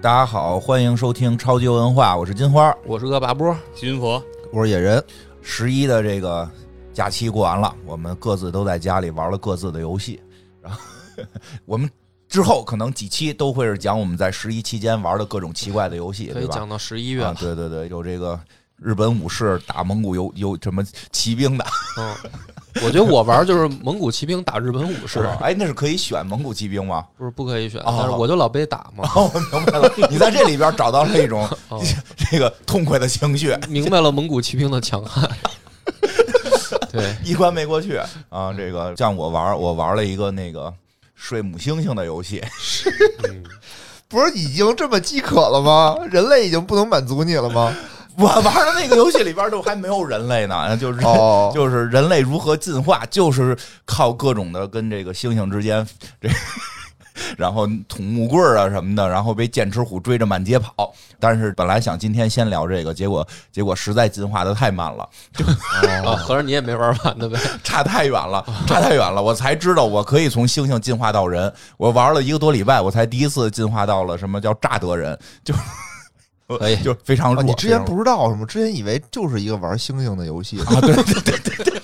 大家好，欢迎收听超级文化，我是金花，我是恶霸波，金佛，我是野人。十一的这个假期过完了，我们各自都在家里玩了各自的游戏，然后 我们之后可能几期都会是讲我们在十一期间玩的各种奇怪的游戏，对吧？可以讲到十一月啊，对对对，有这个日本武士打蒙古游游什么骑兵的，嗯，我觉得我玩就是蒙古骑兵打日本武士，哎，那是可以选蒙古骑兵吗？不是不可以选，哦但是我就老被打嘛，哦，我明白了，你在这里边找到了一种 哦 这个痛快的情绪，明白了蒙古骑兵的强悍。对，一关没过去啊！这个像我玩，我玩了一个那个睡母猩猩的游戏，嗯，不是已经这么饥渴了吗？人类已经不能满足你了吗？我玩的那个游戏里边都还没有人类呢，就是、哦 就是人类如何进化，就是靠各种的跟这个猩猩之间这。然后捅木棍儿啊什么的，然后被剑齿虎追着满街跑。但是本来想今天先聊这个，结果结果实在进化的太慢了，啊，合着你也没玩完的呗？差太远了，差太远了。我才知道我可以从猩猩进化到人。我玩了一个多礼拜，我才第一次进化到了什么叫乍得人，就可以就非常弱。啊你之前不知道是吗？之前以为就是一个玩星星的游戏啊？对对对对对。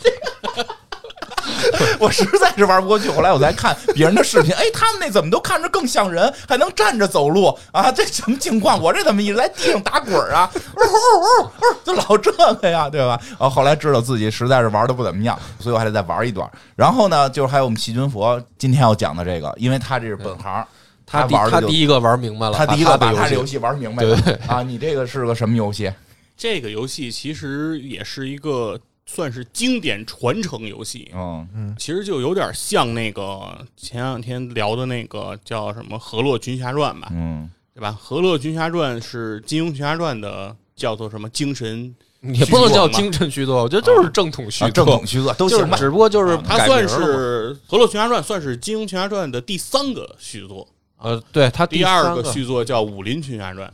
我实在是玩不过去，后来我再看别人的视频，哎，他们那怎么都看着更像人，还能站着走路啊？这什么情况？我这怎么一直在地上打滚啊？呜呜呜呜，就老这个呀，对吧？啊，后来知道自己实在是玩的不怎么样，所以我还得再玩一段。然后呢，就是还有我们细菌佛今天要讲的这个，因为他这是本行，他第玩他第一个玩明白了，他第一个把把他这游游戏玩明白了对啊！你这个是个什么游戏？这个游戏其实也是一个算是经典传承游戏，嗯其实就有点像那个前两天聊的那个叫什么《河洛群侠传》吧，嗯，对吧？《河洛群侠传》是金庸群侠传的叫做什么精神？也不能叫精神续作，我觉得就是正统续啊，正统，虚作都就是行吧。只不过就是啊它算是《河洛群侠传》，算是金庸群侠传的第三个续作。呃，对他第二个续作叫《武林群侠传》，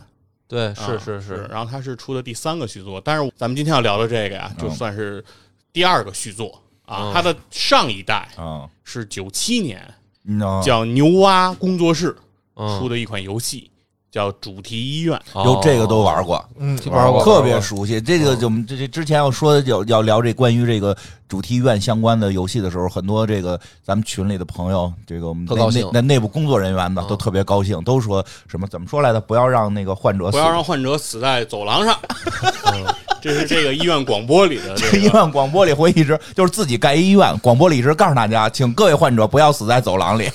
对啊是是是，然后他是出的第三个续作，但是咱们今天要聊的这个呀，嗯。就算是第二个续作啊嗯。的上一代啊，是九七年嗯。叫牛蛙工作室嗯。出的一款游戏，叫《主题医院》。有这个都玩过，嗯，玩过特别熟悉。这个就我们这这之前要说的要要聊这关于这个主题医院相关的游戏的时候，很多这个咱们群里的朋友，这个我们内内那内部工作人员呢嗯都特别高兴，都说什么怎么说来的？不要让那个患者死不要让患者死在走廊上，这是这个医院广播里的这医。院广播里会一直就是自己盖医院，广播里一直告诉大家，请各位患者不要死在走廊里，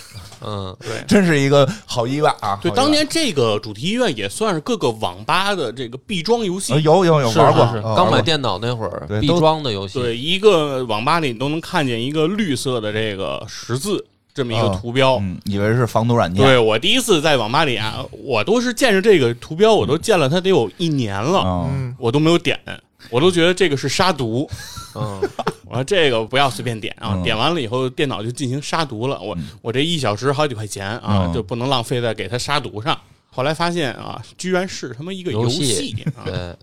嗯，对。真是一个好意外啊！对，当年这个主题医院也算是各个网吧的这个必装游戏。呃。有有有是玩过是。是啊刚买电脑那会儿必装的游戏，对，一个网吧里你都能看见一个绿色的这个十字这么一个图标。嗯，以为是防毒软件，对我第一次在网吧里啊，我都是见着这个图标，我都见了它得有一年了，我都没有点，我都觉得这个是杀毒。嗯，我说这个不要随便点啊，嗯点完了以后电脑就进行杀毒了。我嗯我这一小时好几块钱啊嗯，就不能浪费在给它杀毒上。后来发现啊，居然是他妈一个游戏戏啊，对，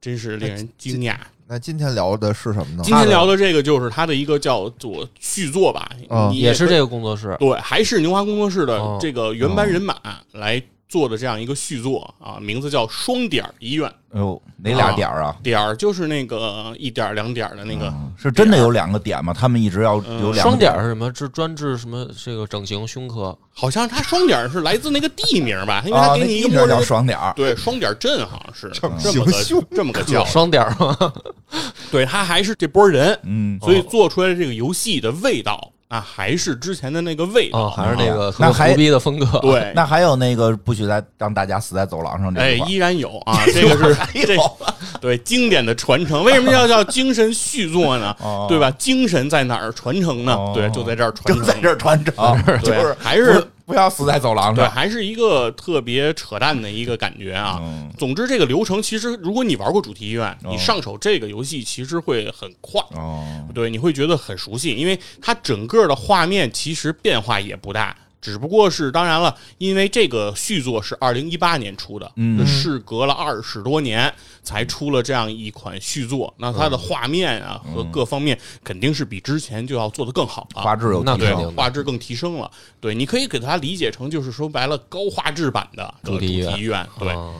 真是令人惊讶。那今天聊的是什么呢？今天聊的这个就是他的一个叫做续作吧，嗯你也是可以这个工作室，对，还是牛华工作室的哦这个原班人马来做的这样一个续作啊，名字叫双点儿医院，哎呦，哪俩点儿啊？点儿就是那个一点儿两点儿的那个，嗯是真的有两个点吗？他们一直要嗯有两个双点儿是什么？是专治什么这个整形胸科？好像它双点儿是来自那个地名吧，因为啊，它给你一个默认地名叫双点儿，对双点镇好像是整这么个形胸这么个叫，双点儿吗？对，他还是这波人，嗯，所以做出来这个游戏的味道啊，还是之前的那个味道，哦，还是那个那还特别胡逼的风格。对，那还有那个不许再让大家死在走廊上这哎，一块儿依然有啊，这个是 这 对经典的传承。为什么要叫精神续作呢？哦对吧？精神在哪儿传承呢哦？对，就在这儿传承，就在这儿传承，就是还是不不要死在走廊上。对，还是一个特别扯淡的一个感觉啊。嗯。总之，这个流程其实，如果你玩过主题医院，哦。你上手这个游戏其实会很快。哦，对，你会觉得很熟悉，因为它整个的画面其实变化也不大，只不过是当然了，因为这个续作是二零一八年出的，嗯事隔了二十多年才出了这样一款续作，那它的画面啊和各方面肯定是比之前就要做得更好了。画质有提升画质更提升了，对，你可以给它理解成就是说白了高画质版的这个主主题医院对，啊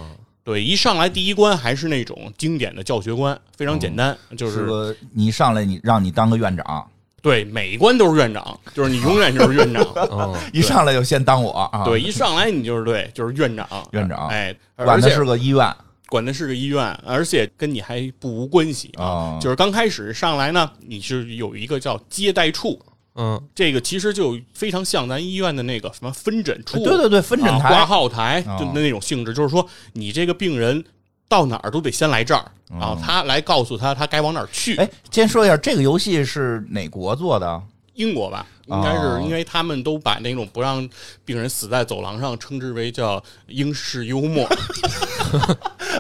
对，一上来第一关还是那种经典的教学关，非常简单，就是是个你上来你让你当个院长，对每一关都是院长，就是你永远就是院长，嗯，一上来就先当我啊，对，一上来你就是对，就是院长，院长。哎，管的而且是个医院。管的是个医院，而且跟你还不无关系啊。就是刚开始上来呢，你是有一个叫接待处，嗯，这个其实就非常像咱医院的那个什么分诊处，对对对，分诊啊、挂号台，哦。就那种性质，就是说你这个病人到哪儿都得先来这儿，然后他来告诉他他该往哪儿去。哦哎，先说一下这个游戏是哪国做的？英国吧，应该哦是因为他们都把那种不让病人死在走廊上称之为叫英式幽默。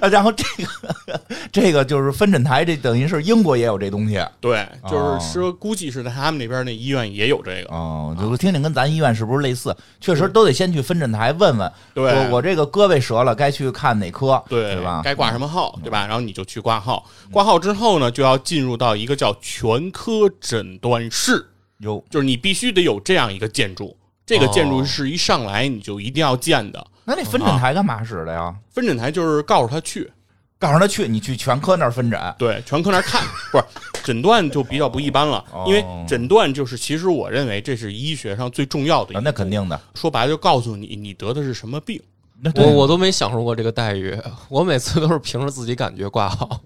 呃，然后这个这个就是分诊台，这等于是英国也有这东西对，就是说估计是在他们那边那医院也有这个。哦，就听听跟咱医院是不是类似？确实都得先去分诊台问问，对我我这个胳膊折了，该去看哪科，对对吧？该挂什么号，对吧？然后你就去挂号，挂号之后呢，就要进入到一个叫全科诊断室，有就是你必须得有这样一个建筑。这个建筑哦是一上来你就一定要建的。那那分诊台干嘛使的呀？分诊台就是告诉他去，告诉他去，你去全科那儿分诊。对，全科那儿看，不是诊断就比较不一般了，哦因为诊断就是其实我认为这是医学上最重要的一啊，那肯定的。说白了就告诉你你得的是什么病。那我我都没享受过这个待遇，我每次都是凭着自己感觉挂号。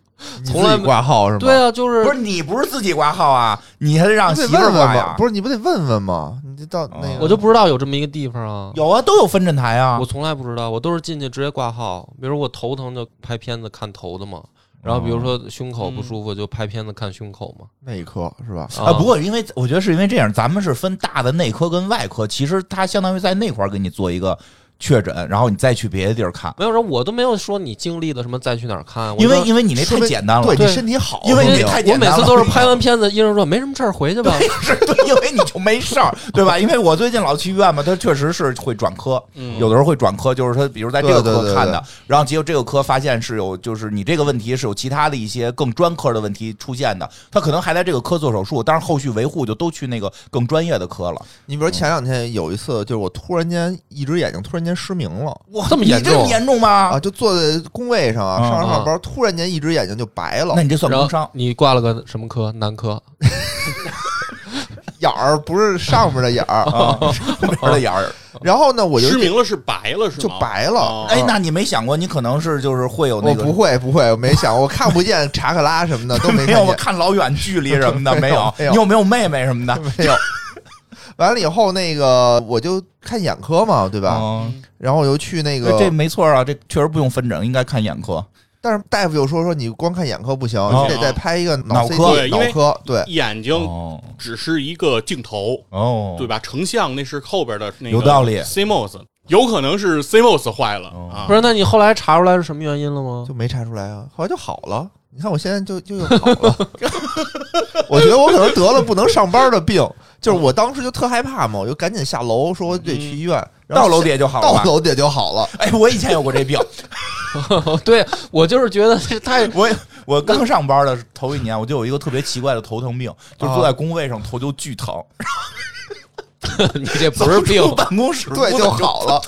从来没挂号是吗？对啊，就是不是你不是自己挂号啊，你还得让媳妇儿挂呀？。不是你不得问问吗？你这到那个我就不知道有这么一个地方啊。有啊，都有分诊台啊我。从来不知道，我都是进去直接挂号。比如我头疼就拍片子看头的嘛，然后比如说胸口不舒服就拍片子看胸口嘛。内科是吧？啊，不过因为我觉得是因为这样，咱们是分大的内科跟外科，其实它相当于在那块儿给你做一个确诊，然后你再去别的地儿看，没有说，我都没有说你经历的什么再去哪儿看，因为因为你那太简单了，对对你身体好，因为你太简单了每次都是拍完片子，医生说没什么事儿，回去吧。是 对，因为你就没事儿，对吧？因为我最近老去医院嘛，他确实是会转科，嗯有的时候会转科，就是他比如在这个对对对科看的，然后结果这个科发现是有，就是你这个问题是有其他的一些更专科的问题出现的，他可能还在这个科做手术，但是后续维护就都去那个更专业的科了。你比如前两天有一次，就是我突然间一只眼睛突然间失明了哇，这么严重这么严重吗？啊，就坐在工位上啊，嗯上着上班，突然间一只眼睛就白了那，你这算工伤？你挂了个什么科？男科。眼儿不是上面的眼儿。啊，上面的眼儿。然后呢，我就失明了是白了是吗？就白了哦哎，那你没想过，你可能是就是会有那个我不会不会，我没想，我看不见查克拉什么的都没没有看见，看老远距离什么的？没有你有没有妹妹什么的？没有。完了以后，那个我就看眼科嘛，对吧？嗯然后我又去那个，这没错啊，这确实不用分诊，应该看眼科。但是大夫又说说你光看眼科不行，哦你得再拍一个脑科对因为脑科，对，眼睛哦只是一个镜头，哦，对吧？成像那是后边的那个有道理 CMOS 有可能是 CMOS 坏了哦啊不。是，那你后来查出来是什么原因了吗？就没查出来啊，后来就好了。你看我现在就就又好了，我觉得我可能得了不能上班的病，就是我当时就特害怕嘛，我就赶紧下楼说我得去医院，然后到楼底下就好了吧。到楼底下就好了。哎，我以前有过这病，对我就是觉得 这太我我刚上班的头一年，我就有一个特别奇怪的头疼病，就是坐在工位上头就巨疼，你这不是病走出，办公室对，就好了。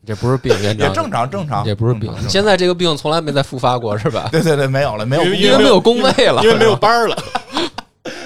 你这不是病，院长也正常正常，也不是病现在这个病从来没再复发过是吧？对对对，没有了，没有因为因为没有工位了因。为没有班儿了，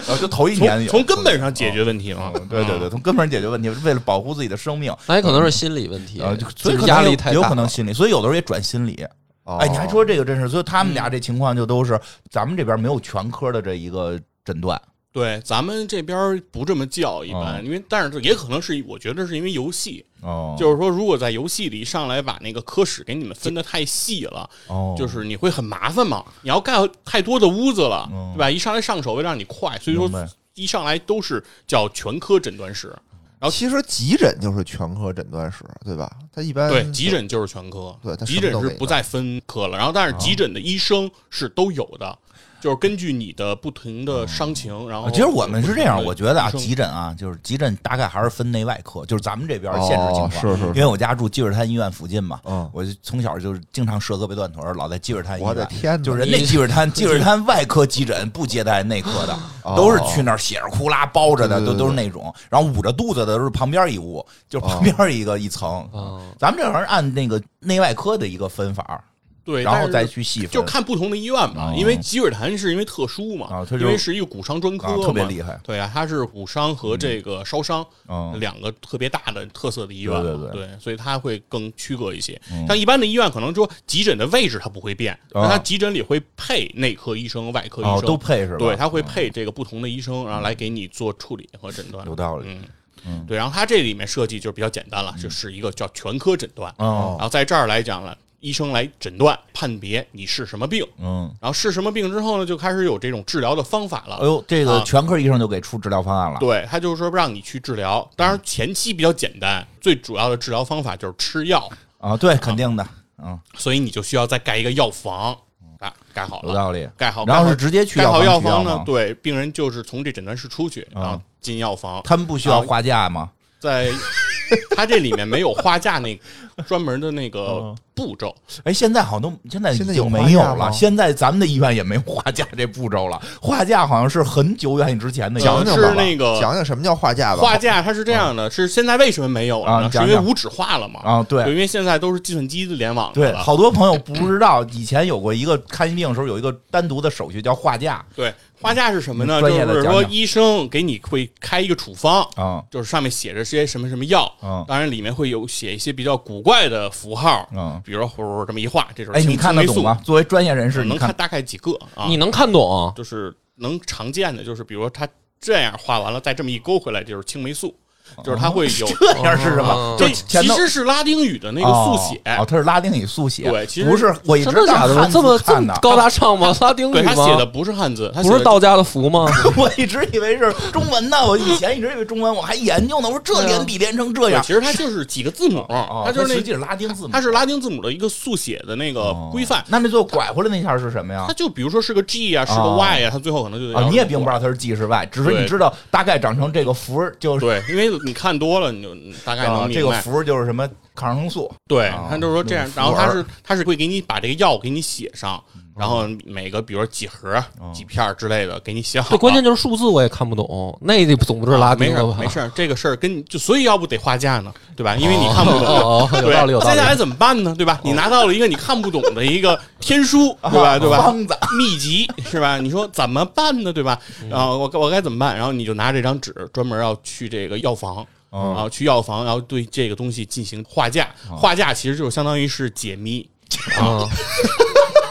呃就头一年有，从从根本上解决问题嘛嗯。对对对，从根本上解决问题，为了保护自己的生命，那也可能是心理问题啊，就，是所以压力太大，有可能心理，所以有的时候也转心理。哦哎，你还说这个真是，所以他们俩这情况就都是咱们这边没有全科的这一个诊断。对，咱们这边不这么叫一般，哦因为但是也可能是我觉得是因为游戏，哦就是说如果在游戏里上来把那个科室给你们分的太细了，哦，就是你会很麻烦嘛。你要盖太多的屋子了，嗯对吧？一上来上手为了让你快，所以说一上来都是叫全科诊断室。然后其实急诊就是全科诊断室，对吧？他一般对，急诊就是全科，对它急诊是不再分科了。然后，但是急诊的医生是都有的，就是根据你的不同的伤情，然后其实我们是这样，我觉得啊，急诊啊，就是急诊大概还是分内外科，就是咱们这边限制情况。哦是是是因为我家住积水潭医院附近嘛，嗯我就从小就是经常折胳膊断腿，老在积水潭医院。我的天哪！就是人家积水潭，积水潭外科急诊不接待内科的，哦 都是去那儿血着呼啦包着的，都都是那种，然后捂着肚子的都是旁边一屋，就旁边一个一层。啊，咱们这好像按那个内外科的一个分法，对，然后再去细分，就看不同的医院嘛，哦因为积水潭是因为特殊嘛，因为是一个骨伤专科啊，特别厉害。对啊，它是骨伤和这个烧伤、嗯，两个特别大的特色的医院嘛，对对对所以它会更区隔一些。嗯像一般的医院，可能说急诊的位置它不会变，啊但它急诊里会配内科医生、外科医哦生，，都配是吧？对，它会配这个不同的医生，然后来给你做处理和诊断。有道理。嗯嗯对，然后它这里面设计就比较简单了，就是一个叫全科诊断。哦然后在这儿来讲了，医生来诊断判别你是什么病，嗯，然后是什么病之后呢，就开始有这种治疗的方法了。哎呦，这个啊全科医生就给出治疗方案了。对他就是说让你去治疗，当然前期比较简单，最主要的治疗方法就是吃药，啊，对，肯定的，嗯，所以你就需要再盖一个药房，啊，盖好了，有道理。盖好，然后是直接去盖好药药房呢，？对，病人就是从这诊断室出去，啊然后进药房，他们不需要花架吗？在他这里面没有花架那专门的那个嗯步骤，哎，现在好像都现在已现在有经没有了。现在咱们的医院也没有花架这步骤了。花架好像是很久远之前的讲样子是讲吧那个讲讲什么叫画架吧。画架它是这样的，是现在为什么没有了呢？是因为无纸化了嘛？啊，对对，因为现在都是计算机的联网对，了。好多朋友不知道，以前有过一个看病的时候有一个单独的手续叫画架对，花架是什么呢？就是说医生给你会开一个处方，啊，就是上面写着些什么什么药，嗯当然里面会有写一些比较古怪的符号，嗯比如说呼这么一画，这种哎，你看得懂吗？？作为专业人士，能看大概几个啊？你能看懂？就是能常见的，就是比如说他这样画完了，再这么一勾回来，就是青霉素，就是它会有。这样是什么就其实是拉丁语的那个速写，哦，它是拉丁语速写，对其实不是我一直打的这么这看的，么高大上吗？拉丁语对他写的？不是汉字，他不是道家的符吗？我一直以为是中文呢，我以前一直以为中文，我还研究呢。我说这连笔连成这样，其实它就是几个字母，哦它就是那实际是拉丁字母，它是拉丁字母的一个速写的那个哦规范。那那最后拐回来那下是什么呀它？就比如说是个 G 啊，是个哦 Y 啊，它最后可能就啊，你也并并不知道它是 G 是 Y，只是你知道大概长成这个符就是对，因为你看多了，你就大概啊能明白。这个符就是什么抗生素，对啊，他就是说这样，然后他是他是会给你把这个药给你写上，然后每个比如说几盒、几片之类的给你写好。这关键就是数字我也看不懂，那得总不是拉啊没事丁的吧？儿没事儿，这个事儿跟你就所以要不得画架呢，对吧？因为你看不懂，哦哦哦有对道理有道理接下来怎么办呢？对吧？你拿到了一个你看不懂的一个天书，对吧？对吧？方子秘籍是吧？你说怎么办呢？对吧？嗯然后我我该怎么办？然后你就拿这张纸，专门要去这个药房。嗯然后去药房，然后对这个东西进行画架。画架其实就是相当于是解谜，啊，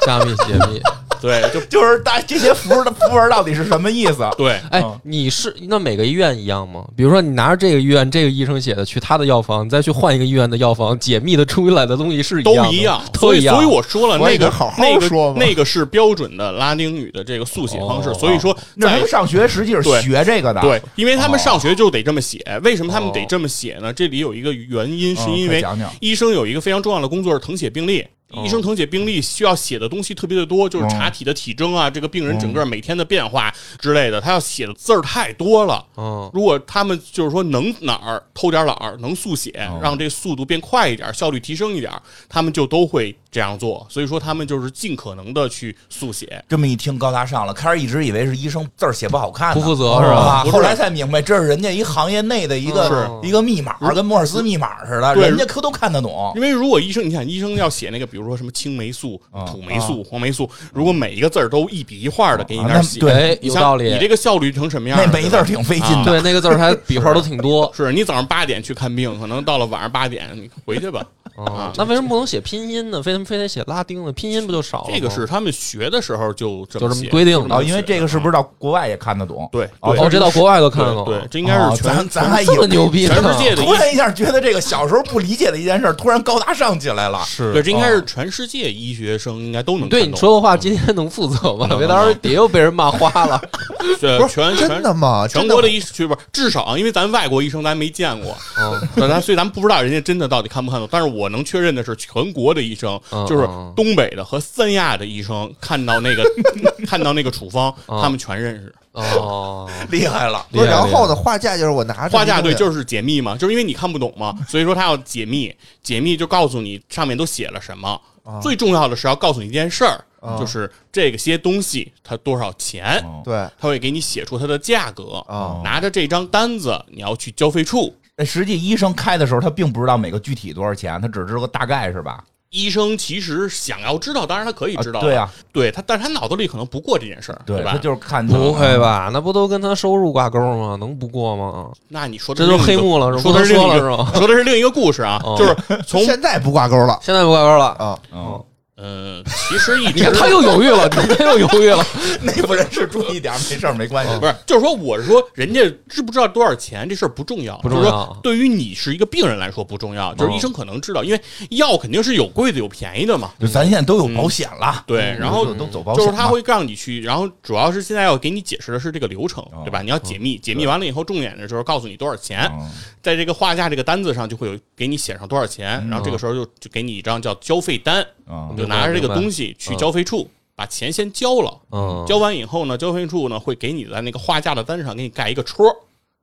加密解密。对，就 就是大这些符儿的符文到底是什么意思？对。哎嗯，你是那每个医院一样吗？比如说你拿着这个医院这个医生写的去他的药房，你再去换一个医院的药房，解密的出来的东西是一都样的一样，都一样。所以所以我说了，那个得好好那个说嘛那个是标准的拉丁语的这个速写方式，哦所以说在那他们上学实际是学这个的，对，因为他们哦上学就得这么写。为什么他们得哦这么写呢？这里有一个原因，是嗯因为快讲讲医生有一个非常重要的工作是誊写病历。哦。医生誊写病历需要写的东西特别的多，就是查体的体征啊，这个病人整个每天的变化之类的，他要写的字儿太多了。嗯，如果他们就是说能哪儿偷点懒儿，能速写，哦。让这速度变快一点，效率提升一点，他们就都会这样做。所以说，他们就是尽可能的去速写。这么一听高大上了，开始一直以为是医生字儿写不好看，不负责是吧后来才明白，这是人家一行业内的一个一个密码，跟摩尔斯密码似的，人家可都看得懂。因为如果医生，你想医生要写那个，比如说什么青霉素、啊土霉素、黄霉素，如果每一个字儿都一笔一画的给你那儿写，对有道理你这个效率成什么样？那每一字儿挺费劲啊的，对，那个字儿还笔画都挺多。是你早上八点去看病，可能到了晚上八点你回去吧。啊，那为什么不能写拼音呢？为什么非得写拉丁的？拼音不就少了吗？这个是他们学的时候就这就这么规定的哦，因为这个是不是？到国外也看得懂？对哦对哦，这到国外都看得懂。对，这应该哦是全咱咱还以这牛逼呢，全世界的突然一下觉得这个小时候不理解的一件事，突然高大上起来了。是对，这应该是全世界医学生应该都能对看懂你说的话，今天能负责吗？能别到时候底又被人骂花了。对不是全真的吗？全国的医去不是至少啊，因为咱外国医生咱没见过，嗯，对咱所以咱不知道人家真的到底看不看懂。但是我我能确认的是，全国的医生，嗯就是嗯东北的和三亚的医生，看到那个 看到那个处方，嗯他们全认识。哦，厉害了，不是，然后呢，厉画架就是我拿着画架对，就是解密嘛，就是因为你看不懂嘛，所以说他要解密，解密就告诉你上面都写了什么。啊最重要的是要告诉你一件事儿，啊就是这个些东西它多少钱，嗯对他会给你写出它的价格。啊拿着这张单子，你要去交费处。哎实际医生开的时候，他并不知道每个具体多少钱，他只知道个大概是吧？医生其实想要知道，当然他可以知道、啊对啊，对他，但是他脑子里可能不过这件事儿，吧对他？就是看不会？吧？那不都跟他收入挂钩吗？能不过吗？那你说的这都黑幕了，是说不能的是另一个，说了是吧？说的是另一个故事啊，哦就是从现在不挂钩了现在不挂钩了。啊，嗯，呃，其实一直你他又犹豫了，你看他又犹豫了。内部人士注意点，没事儿，没关系。不是，就是说，我是说，人家知不知道多少钱这事儿不重要，不重要就是说，对于你是一个病人来说不重要，就是医生可能知道，因为药肯定是有贵的有便宜的嘛。就咱现在都有保险了，对，然后都都走保险，就是他会让你去，然后主要是现在要给你解释的是这个流程，哦对吧？你要解密，解密完了以后，重点的就是告诉你多少钱，嗯在这个画价这个单子上就会有给你写上多少钱，然后这个时候就就给你一张叫交费单，嗯就拿着这个东西去交费处把钱先交了，嗯，交完以后呢，交费处呢会给你在那个画架的单上给你盖一个戳，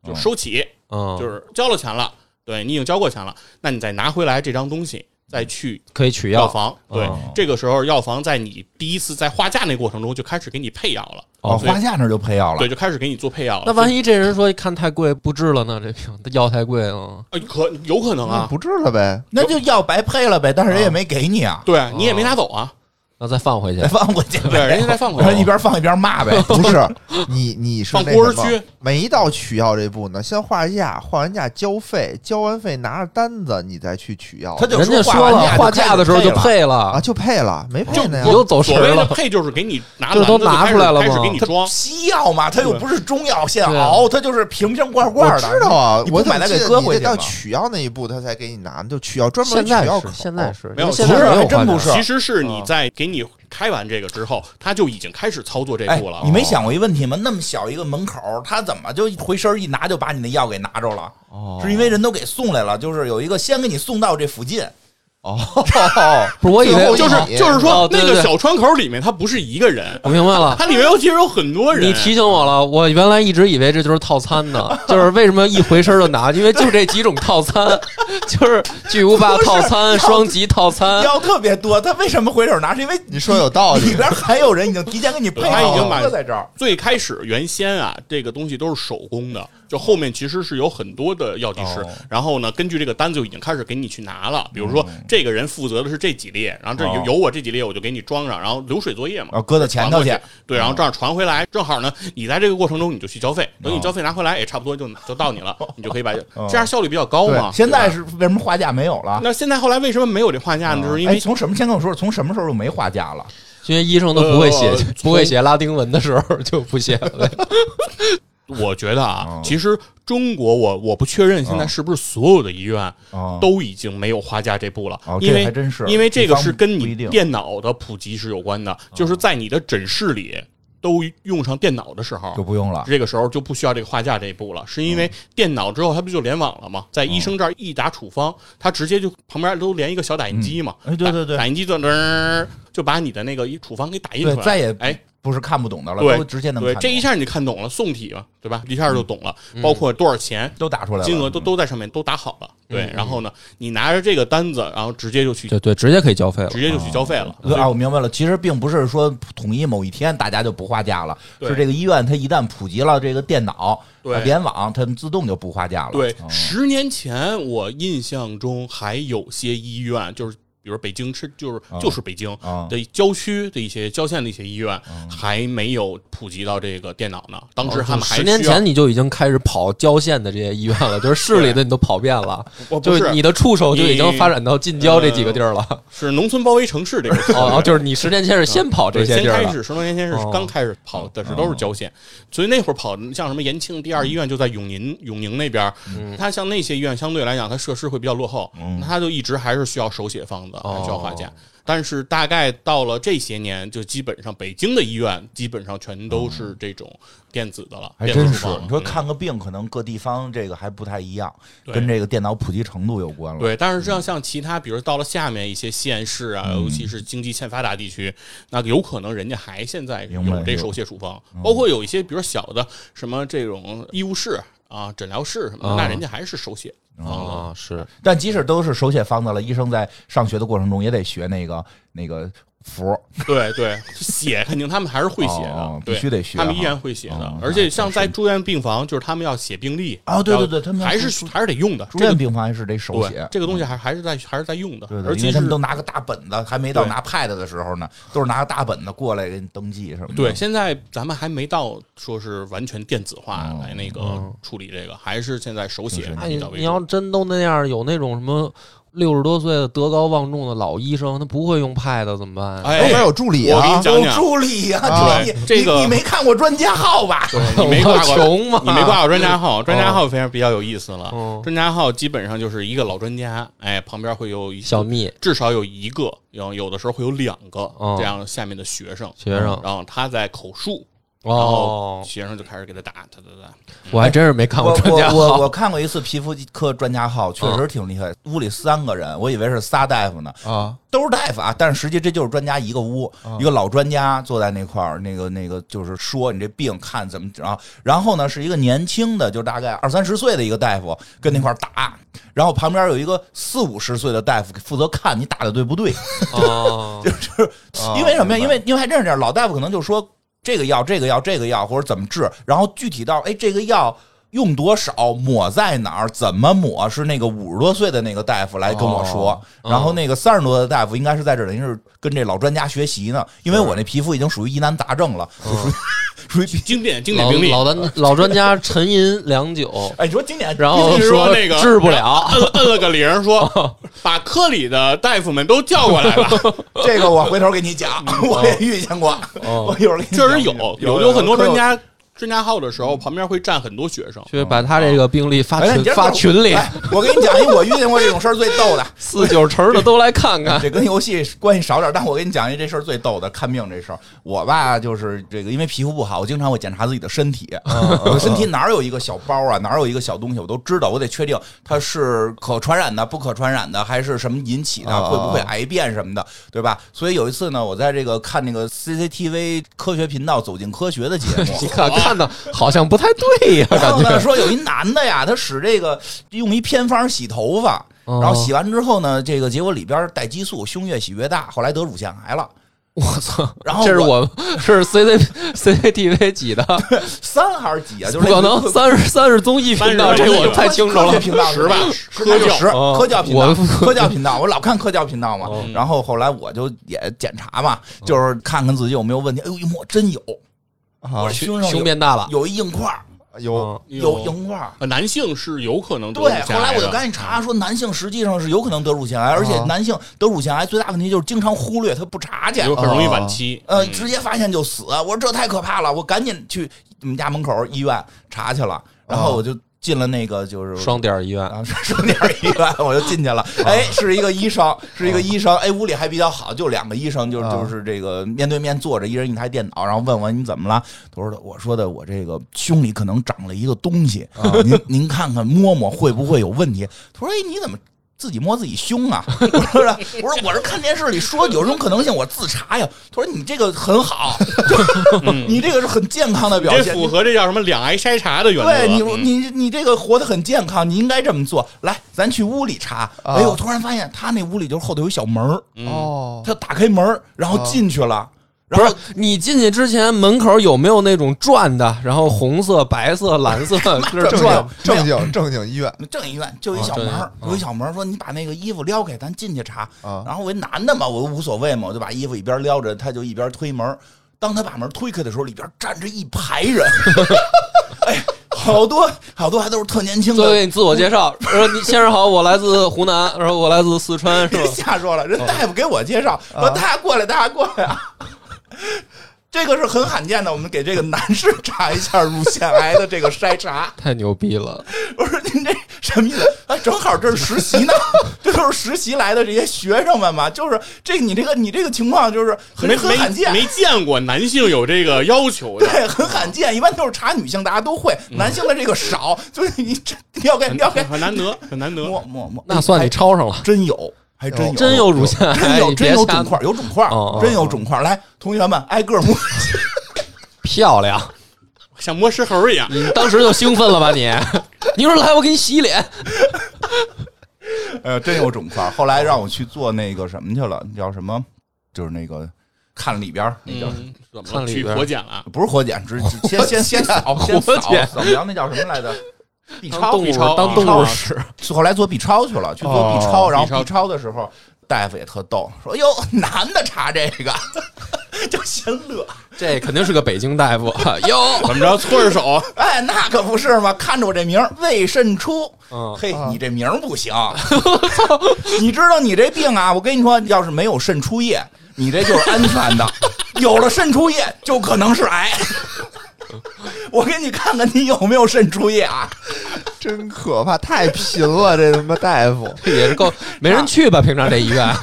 就收起，嗯，就是交了钱了，对你已经交过钱了，那你再拿回来这张东西，再去可以取药。药房。对哦，这个时候药房在你第一次在花架那过程中就开始给你配药了，哦，花架那儿就配药了对，，就开始给你做配药了。那万一这人说看太贵不治了呢？这病药太贵了。呃可有可能啊，不治了呗？那就药白配了呗，但是人也没给你啊，对你也没拿走啊，那再放回去再。放回去呗，对，人家再放回然后一边放一边骂呗，不是，你你是放那没到取药这步呢，先画架，画完架交费，交完费拿着单子，你再去取药。他就人家说了，画架的时候就配了啊，就配了，没配呢呀你。又走神所谓的了。配就是给你拿这都拿出来了吗开始给你他装。西药嘛，它又不是中药现熬，它就是瓶瓶罐罐的。知道啊，你不买来给我怎么记得你得到搁回去到？取药那一步，他才给你拿，就取药专门取药口。现在是，没有现在真不是其实是你在给你开完这个之后，他就已经开始操作这哎步了。，你没想过一个问题吗？那么小一个门口，他怎么就回身一拿就把你的药给拿着了？哦是因为人都给送来了，就是有一个先给你送到这附近，哦，不是我以为就是就是说哦，对那个小窗口里面他不是一个人，我明白了。它里面有其实有很多人。你提醒我了，我原来一直以为这就是套餐呢，就是为什么一回身就拿？因为就这几种套餐，就是巨无霸套餐、双极套餐。要特别多。他为什么回手拿？是因为你说有道理里边还有人已经提前给你配好了，他已经把搁在这儿。最开始原先啊，这个东西都是手工的，就后面其实是有很多的药剂师，哦然后呢，根据这个单子就已经开始给你去拿了。比如说，这个人负责的是这几列，然后这有哦有我这几列，我就给你装上，然后流水作业嘛，然后搁到前头去对，然后这样传回来，正好呢，你在这个过程中你就去交费，等你哦交费拿回来，也差不多就就到你了，你就可以把这样效率比较高嘛。现在是为什么画架没有了？那现在后来为什么没有这画架呢？就是因哎，为从什么？先跟我说，从什么时候就没画架了？因为医生都不会写呃，不会写拉丁文的时候就不写了。我觉得啊哦，其实中国我我不确认现在哦是不是所有的医院哦都已经没有画架这步了哦，因为还真是因为这个是跟你电脑的普及是有关的，就是在你的诊室里都用上电脑的时候就。不用了。这个时候就不需要这个画架这一步了，是因为电脑之后它不就联网了吗？在医生这儿一打处方，它直接就旁边都连一个小打印机嘛，嗯哎对对对打打印机就噔就把你的那个一处方给打印出来，对，再也哎，不是看不懂的了，对都直接能看，懂。对这一下你就看懂了，宋体嘛，对吧？一下就懂了，包括多少钱，都打出来了，金额都都在上面都打好了。对，然后呢，你拿着这个单子，然后直接就去对对，直接可以交费了直。接就去交费了。对啊，我明白了。其实并不是说统一某一天大家就不花价了，是这个医院它一旦普及了这个电脑、联网，它自动就不花价了。对，嗯十年前我印象中还有些医院，就是比如北京是就是啊。就是北京啊。的郊区的一些郊县的一些医院，还没有普及到这个电脑呢。当时他们还十年前你就已经开始跑郊县的这些医院了，就是市里的你都跑遍了，就是。你的触手就已经发展到近郊这几个地儿了。是农村包围城市这个哦，哦就是你十年前是先跑这，些地儿。先开始十多年前是哦。刚开始跑的是都是郊县，所以那会儿跑像什么延庆第二医院就在永宁永宁那边儿，它像那些医院相对来讲它设施会比较落后，它就一直还是需要手写方子，还需要画架。但是大概到了这些年，就基本上北京的医院基本上全都是这种电子的了，还真是。你说嗯看个病，可能各地方这个还不太一样，跟这个电脑普及程度有关了。对，但是像像其他，比如到了下面一些县市啊，嗯尤其是经济欠发达地区，那有可能人家还现在有有这手写处方，包括有一些比如小的什么这种医务室啊、诊疗室什么的，啊那人家还是手写方子。啊，是但即使都是手写方子了，医生在上学的过程中也得学那个那个符。对对，写肯定他们还是会写的，哦必须得学他们依然会写的哦，而且像在住院病房，就是他们要写病历啊对对对他们还是还是得用的，住院病房还是得手写。这个东西还还是在还是在用的对，对，而且他们都拿个大本子，还没到拿 pad 的时候呢，都是拿个大本子过来给你登记什么的。对，现在咱们还没到说是完全电子化哦来那个嗯处理这个，还是现在手写你要。真都那样，有那种什么六十多岁的德高望重的老医生，他不会用 Pad 怎么办？哎后边有助理我给你啊，有讲讲助理呀、啊你这个你你没看过专家号吧？对 你没挂过，你没挂过专家号，专家号非常比较有意思了。嗯。专家号基本上就是一个老专家，哎，旁边会有一小蜜。至少有一个，有有的时候会有两个哦这样下面的学生，学生。然后他在口述，哦，学生就开始给他打，打打打。我还真是没看过专家我我我。看过一次皮肤科专家号，确实挺厉害。屋里三个人，我以为是仨大夫呢，啊，都是大夫啊，但是实际这就是专家一个屋，一个老专家坐在那块儿，那个那个就是说你这病看怎么，然后然后呢是一个年轻的，就大概二三十岁的一个大夫跟那块儿打，然后旁边有一个四五十岁的大夫负责看你打的对不对，哦，就是啊因为什么呀？因为因为还真是这样，老大夫可能就说这个药这个药这个药或者怎么治，然后具体到哎这个药。用多少，抹在哪儿，怎么抹，是那个五十多岁的那个大夫来跟我说，哦。然后那个三十多的大夫应该是在这儿，等于是跟这老专家学习呢，因为我那皮肤已经属于疑难杂症了，嗯。属于 经典经典病例，老专 老专家沉吟良久，哎，你说经典，然后是说那个治不了。摁摁了个铃，说把科里的大夫们都叫过来吧。这个我回头给你讲，我也遇见过，哦。我一会儿给你确实有有有很多专家专家号的时候，旁边会站很多学生。去把他这个病例发群哎发群里，哎我跟你讲，因为我遇见过这种事儿最逗的，四九成的都来看看。这跟游戏关系少点，但我跟你讲一这事儿最逗的，看病这事儿。我吧，就是这个，因为皮肤不好，我经常会检查自己的身体。我的身体哪儿有一个小包啊，哪儿有一个小东西，我都知道，我得确定它是可传染的、不可传染的，还是什么引起的，啊会不会癌变什么的，对吧？所以有一次呢，我在这个看那个 CCTV 科学频道《走进科学》的节目，你看看的好像不太对呀，感然后呢，觉。说有一男的呀，他使这个用一偏方洗头发，哦然后洗完之后呢，这个结果里边带激素，胸越洗越大，后来得乳腺癌了。我操！然后这是我我 是 C C C C T V 几的，三还是几啊？就是不可能三十三十综艺频道，30这我太清楚了。频道十吧是科教十哦科教频道，科教频道，我老看科教频道嘛哦。然后后来我就也检查嘛，就是看看自己有没有问题。哎呦，我真有，啊我胸上有胸变大了，有一硬块，有嗯有硬块。呃男性是有可能得对，乳腺癌的后来我就赶紧查，说男性实际上是有可能得乳腺癌，而且啊男性得乳腺癌最大问题就是经常忽略，他不查去，有很容易晚期。呃，嗯直接发现就死。我说这太可怕了，我赶紧去我们家门口医院查去了，然后我就进了那个就是双点医院。啊，双点医院，我就进去了。哎，是一个医生，是一个医生。哎，屋里还比较好，就两个医生，就啊就是这个面对面坐着，一人一台电脑，然后问我你怎么了？他说的，我说的，我这个胸里可能长了一个东西，您您看看摸摸会不会有问题？他说，哎，你怎么？自己摸自己胸啊！我说的，我说我是看电视里说有这种可能性，我自查呀。他说你这个很好，你这个是很健康的表现，这符合这叫什么两癌筛查的原则。对你，嗯你你这个活得很健康，你应该这么做。来，咱去屋里查。啊哎呦，我突然发现他那屋里就是后头有小门儿哦，他打开门儿然后进去了，然后不是你进去之前门口有没有那种转的，然后红色、白色、蓝色 搁这正转经？正经正经医院正医院就一小门有一小门儿说你把那个衣服撩开，咱进去查。啊然后我一男的嘛，我无所谓嘛，我就把衣服一边撩着，他就一边推门。当他把门推开的时候，里边站着一排人，哎，好多好多还都是特年轻的最后给你自我介绍，说你先生好，我来自湖南，然后我来自四川，是吧？瞎说了，人大夫给我介绍说大家过来，大家过来啊。这个是很罕见的，我们给这个男士查一下乳腺癌的这个筛查。太牛逼了！我说您这什么意思？啊，正好这是实习呢，这都是实习来的这些学生们嘛，就是这你这个你这个情况就是很没没很罕见，没见过男性有这个要求的，对，很罕见，一般都是查女性，大家都会，男性的这个少，就是你这你要给你要给很很难得，很难得。摸摸摸，那算你哎抄上了，真有，还真有，真有乳腺真癌，有真你别瞎有肿块，有肿块真有肿块。来，同学们挨个摸，漂亮。像摸石猴一样。你当时就兴奋了吧你？你说来，我给你洗脸。呃，真有肿块。后来让我去做那个什么去了，叫什么？就是那个看里边那叫嗯，怎么了？去活检了？不是活检，只只先先先扫，先扫扫描那叫什么来着？B 超当动物 B 超当动物使，后来做 B 超去了，去做 B 哦超，然后 B 超的时候，大夫也特逗，说：“哟，男的查这个，就先乐。这肯定是个北京大夫哟。怎么着？搓着手，哎，那可不是嘛！看着我这名儿胃肾出，嗯，嘿，你这名儿不行。你知道你这病啊？我跟你说，要是没有肾出液，你这就是安全的；有了肾出液，就可能是癌。我给你看看你有没有肾出液啊？真可怕，太贫了，这他妈大夫。这 也是够没人去吧？平常这医院，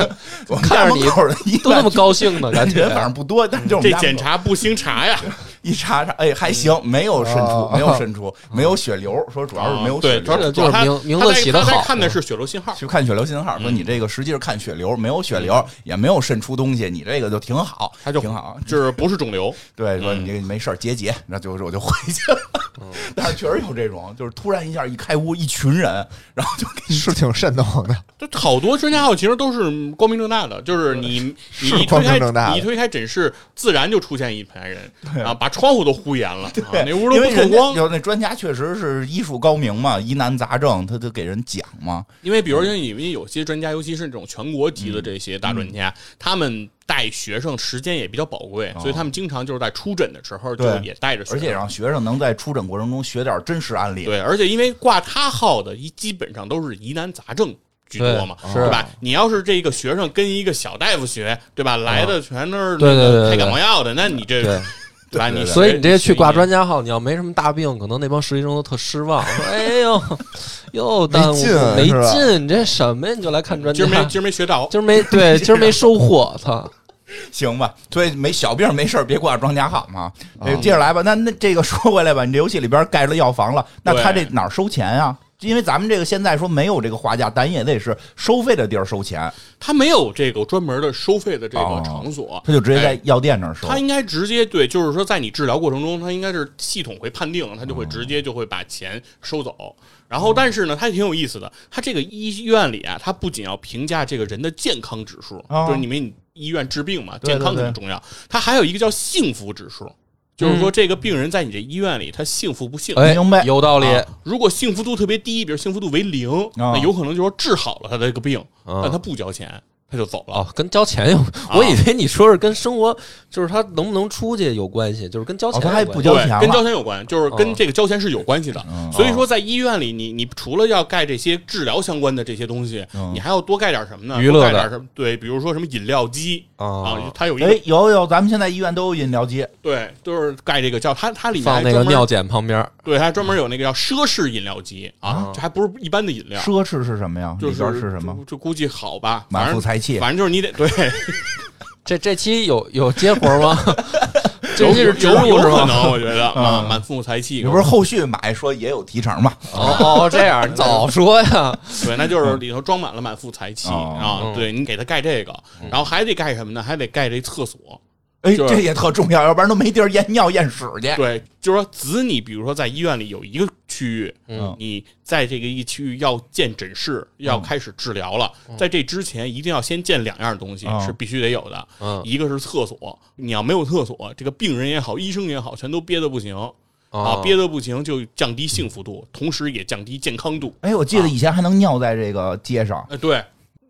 我看着你家门口的医院都那么高兴呢，感觉反正不多，但是就这检查不兴查呀。一查查，哎，还行，没有渗出哦，没有渗出，没有血流，说主要是没有血对，主要流。主要就是名名字起的好看的是血流信号。去看血流信号，说你这个实际是看血流，没有血流，也没有渗出东西，你这个就挺好，他就挺好。就是不是肿瘤，对，说嗯你这个没事儿结节，那就是我就回去了。但是确实有这种，就是突然一下一开屋，一群人，然后就给你是挺瘆得慌的，就好多专家号其实都是光明正大的，就是你你一推开明正大的你一推开诊室，自然就出现一排人啊，把窗户都呼严了，那屋都不透光。有那专家确实是医术高明嘛，疑难杂症他得给人讲嘛。因为比如说，因为有些专家，尤其是这种全国级的这些大专家，他们带学生时间也比较宝贵，所以他们经常就是在出诊的时候就也带着学生，而且让学生能在出诊过程中学点真实案例。对，而且因为挂他号的，一基本上都是疑难杂症居多嘛，对是吧？你要是这一个学生跟一个小大夫学，对吧？来的全都是对对对对那个开感冒药的，那你这对，对吧？你所以你这去挂专家，号，你要没什么大病，可能那帮实习生都特失望，说：“哎呦，又耽误没劲没劲，你这什么呀？你就来看专家今儿，没今儿没学着，今儿没对，今儿没收获，操！行吧，所以没小病没事儿别挂庄家号嘛。接着来吧，那那这个说回来吧，你这游戏里边盖了药房了，那他这哪儿收钱呀？因为咱们这个现在说没有这个花价，咱也得是收费的地儿收钱，他没有这个专门的收费的这哦个场所，他就直接哎在药店那儿收。他应该直接对，就是说，在你治疗过程中，他应该是系统会判定，他就会直接就会把钱收走。然后，但是呢，他挺有意思的，他这个医院里啊，他不仅要评价这个人的健康指数，哦。就是你们医院治病嘛，健康很重要，他还有一个叫幸福指数，就是说这个病人在你这医院里，他幸福不幸福。哎明白，有道理。啊如果幸福度特别低，比如幸福度为零，那有可能就是说治好了他的这个病，嗯但他不交钱，他就走了。哦，跟交钱有，我以为你说是跟生活，就是他能不能出去有关系，就是跟交钱哦他还有关系对，不交钱跟交钱有关，就是跟哦这个交钱是有关系的。嗯所以说，在医院里，你你除了要盖这些治疗相关的这些东西，嗯你还要多盖点什么呢？娱乐的多盖点什么？对，比如说什么饮料机啊啊，，它有一个哎，有有，咱们现在医院都有饮料机，对，都是盖这个叫它它里面还放那个专门尿检旁边，对，它还专门有那个叫奢侈饮料机啊啊，这还不是一般的饮料，奢侈是什么呀？就是边是什么？就就估计好吧，满反正腹才气。反正就是你得对，这这期有有接活吗？这是植有有入是吗？可能，我觉得啊，嗯满腹才气你，不是后续买说也有提成吗？哦哦，这样 早说呀！对，那就是里头装满了满腹才气哦啊嗯！对你给他盖这个，然后还得盖什么呢？还得盖这厕所。哎，这也特重要，要不然都没地儿验尿验屎去。对，就是说子你比如说在医院里有一个区域，嗯你在这个一区域要建诊室，要开始治疗了，在这之前一定要先建两样东西嗯是必须得有的，嗯一个是厕所，你要没有厕所，这个病人也好，医生也好，全都憋得不行啊，啊，憋得不行就降低幸福度，同时也降低健康度。哎，我记得以前还能尿在这个街上，呃，对，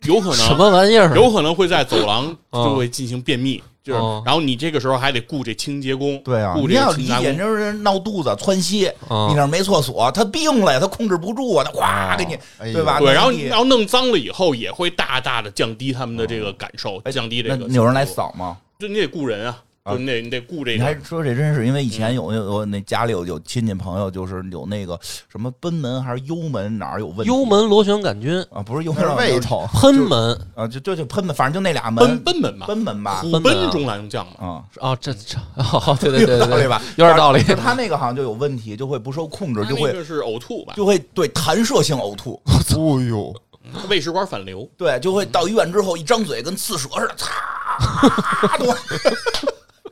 有可能什么玩意儿？有可能会在走廊就会进行便秘，就是哦，然后你这个时候还得雇这清洁工，对啊，顾你要理这个清洁工。解就是闹肚子、窜稀，啊你那儿没厕所，他病了呀，他控制不住啊，他哗给你，哎呦对吧？对，然后你你要弄脏了以后，也会大大的降低他们的这个感受，降低这个。那有人来？扫吗？就你得雇人啊，啊就你得你得顾这你还。说这真是，因为以前嗯有有有那家里有有亲戚朋友，就是有那个什么贲门还是幽门哪儿有问题？幽门螺旋杆菌、啊，不是幽门胃疼，喷门啊，就就就喷门，反正就那俩奔门，奔门吧，贲门吧，虎奔门啊奔中郎将嘛，啊，哦，这这哦，对对对对对，有道理吧？有点道理。他那个好像就有问题，就会不受控制，就会是呕吐吧，就会对弹射性呕吐，哦呦，胃食管反流。对，就会到医院之后一张嘴跟刺蛇似的，擦，都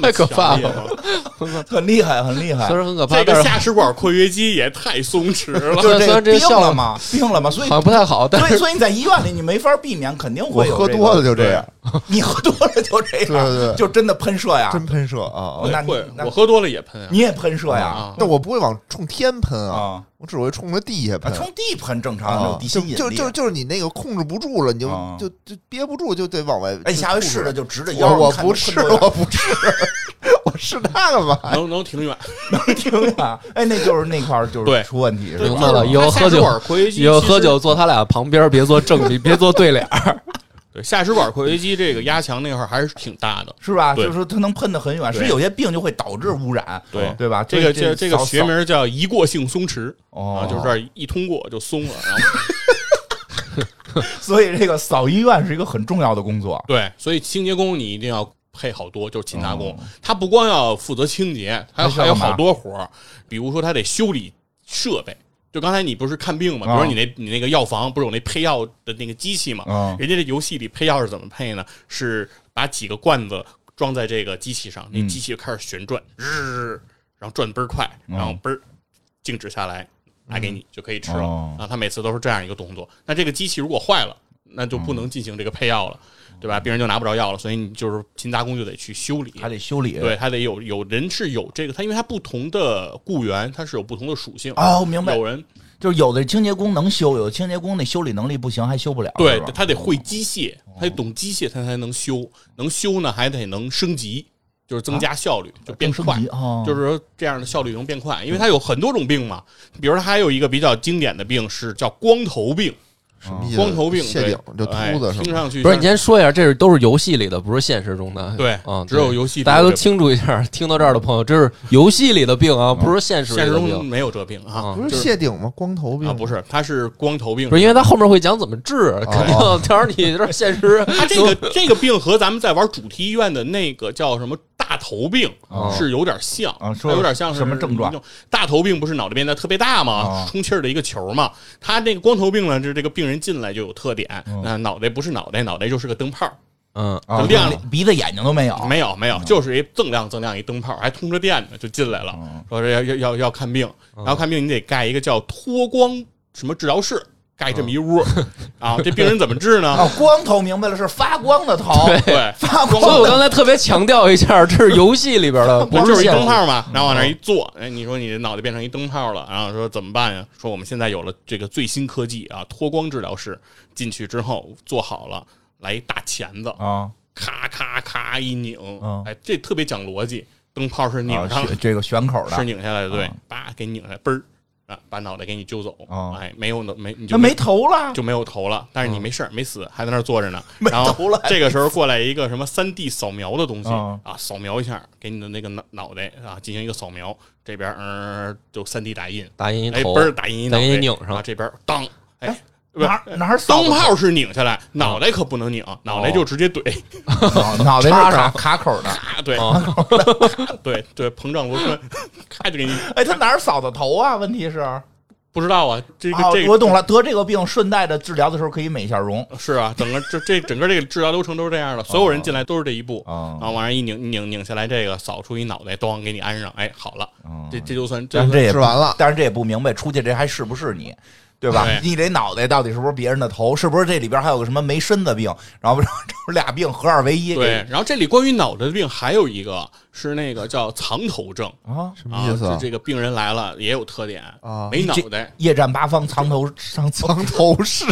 太可怕了 很厉害，很厉害虽。然很可怕，这个下食管括约肌也太松弛了。就是虽然这个病了嘛，病了嘛，所以好像不太好，但所以是所以你在医院里你没法避免，肯定会有这个喝多了就这样，你喝多了就这样，对对对就真的喷射呀，真喷射啊！那你会，我喝多了也喷啊。你也喷射呀啊但我不会往冲天喷啊，啊，我只会冲着地下喷。冲地喷正常，地就心引力。就就就是你那个控制不住了，你就啊就就憋不住，就得往外。哎，下回试着就直着腰，我不是我不是，我是那干嘛？能能挺远，能挺远，哎，那就是那块儿就是出问题是吧？明白了以后喝酒以后喝酒坐他俩旁边，别坐正比，别坐对脸儿。对下食管括约肌这个压强那块儿还是挺大的。是吧？就是说它能喷得很远，对是有些病就会导致污染，对对吧？这个这这这个学名叫一过性松弛哦啊，就是这儿一通过就松了，然后所以这个扫医院是一个很重要的工作。对，所以清洁工你一定要配好多，就是勤杂工哦，他不光要负责清洁，还还有好多活儿，比如说他得修理设备。就刚才你不是看病嘛？比如说你那你那个药房不是有那配药的那个机器吗？嗯人家这游戏里配药是怎么配呢？是把几个罐子装在这个机器上，那嗯机器就开始旋转，日，然后转倍儿快，嗯然后倍儿静止下来，拿给你就可以吃了。哦啊，他每次都是这样一个动作。那这个机器如果坏了，那就不能进行这个配药了，对吧？病人就拿不着药了，所以你就是勤杂工就得去修理，还得修理。对，还得有有人是有这个，他因为他不同的雇员，他是有不同的属性。哦，明白有，人就是有的清洁工能修，有的清洁工那修理能力不行，还修不了。对他得会机械，他得懂机械，他才能修。能修呢，还得能升级，就是增加效率，就变快就是说这样的效率能变快，因为它有很多种病嘛。比如说，还有一个比较经典的病是叫光头病，什么意思？光头病谢顶就秃哎子是吗？听上去不是，你先说一下，这是都是游戏里的，不是现实中的。对啊，只有游戏大家都清楚一下。听到这儿的朋友，这是游戏里的病啊，不是现实现实中没有这病啊，啊。不是谢顶吗？光头病啊，不是，他是光头病，不是因为他后面会讲怎么治，肯定到时候你这现实他这个这个病和咱们在玩主题医院的那个叫什么大头病哦。是有点像啊说有点像是什么症状？大头病不是脑袋变得特别大吗？啊？充气儿的一个球嘛。他这个光头病呢，就是这个病人进来就有特点，那脑袋不是脑袋，脑袋就是个灯泡，嗯。亮鼻子眼睛都没有。没有没有，就是一锃亮锃亮一灯泡，还通着电呢，就进来了，说是要要要要看病，然后看病你得盖一个叫脱光什么治疗室。盖这么一屋啊，这病人怎么治呢？哦，光头明白了，是发光的头，对，发光所以我刚才特别强调一下，这是游戏里边的，不就是一。灯泡嘛，然后往那一坐，哎，你说你脑袋变成一灯泡了，然后说怎么办呀？说我们现在有了这个最新科技啊，脱光治疗室，进去之后做好了，来一大钳子，啊。咔咔咔一拧嗯，哎，这特别讲逻辑，灯泡是拧啊，上是这个旋口的。是，拧下来的，对啊，叭给拧下来，嘣儿啊，把脑袋给你揪走。啊，哎，没有没你就那没头了，就没有头了，但是你没事儿，没死，还在那儿坐着呢。没然后头了。这个时候过来一个什么三 D 扫描的东西嗯。啊，扫描一下，给你的那个脑脑袋啊进行一个扫描，这边嗯就三 D 打印，哎，打印一头嘣，儿打印一脑再袋，给你拧上。啊，这边当，哎哎。不哪哪儿扫灯泡是拧下来，脑袋可不能拧，脑袋就直接怼，哦 脑袋是卡插上卡口的。啊，对，啊对对，膨胀螺栓，咔就给你，哎，他哪儿扫的头啊？问题是，不知道啊，这个啊这个我懂了，得这个病顺带着治疗的时候可以美一下容是啊，整个这这整个这个治疗流程都是这样的，所有人进来都是这一步，啊然后往上一拧拧拧下来，这个扫出一脑袋，咣给你安上，哎，好了，啊这这就算这治完了但是这也不明白，出去这还是不是你，对吧？对你这脑袋到底是不是别人的头？是不是这里边还有个什么没身子病？然后 这不俩病合二为一？对。然后这里关于脑袋的病还有一个是那个叫藏头症啊，啊，什么意思这这个病人来了也有特点啊没脑袋，夜战八方藏头藏 藏 藏头是，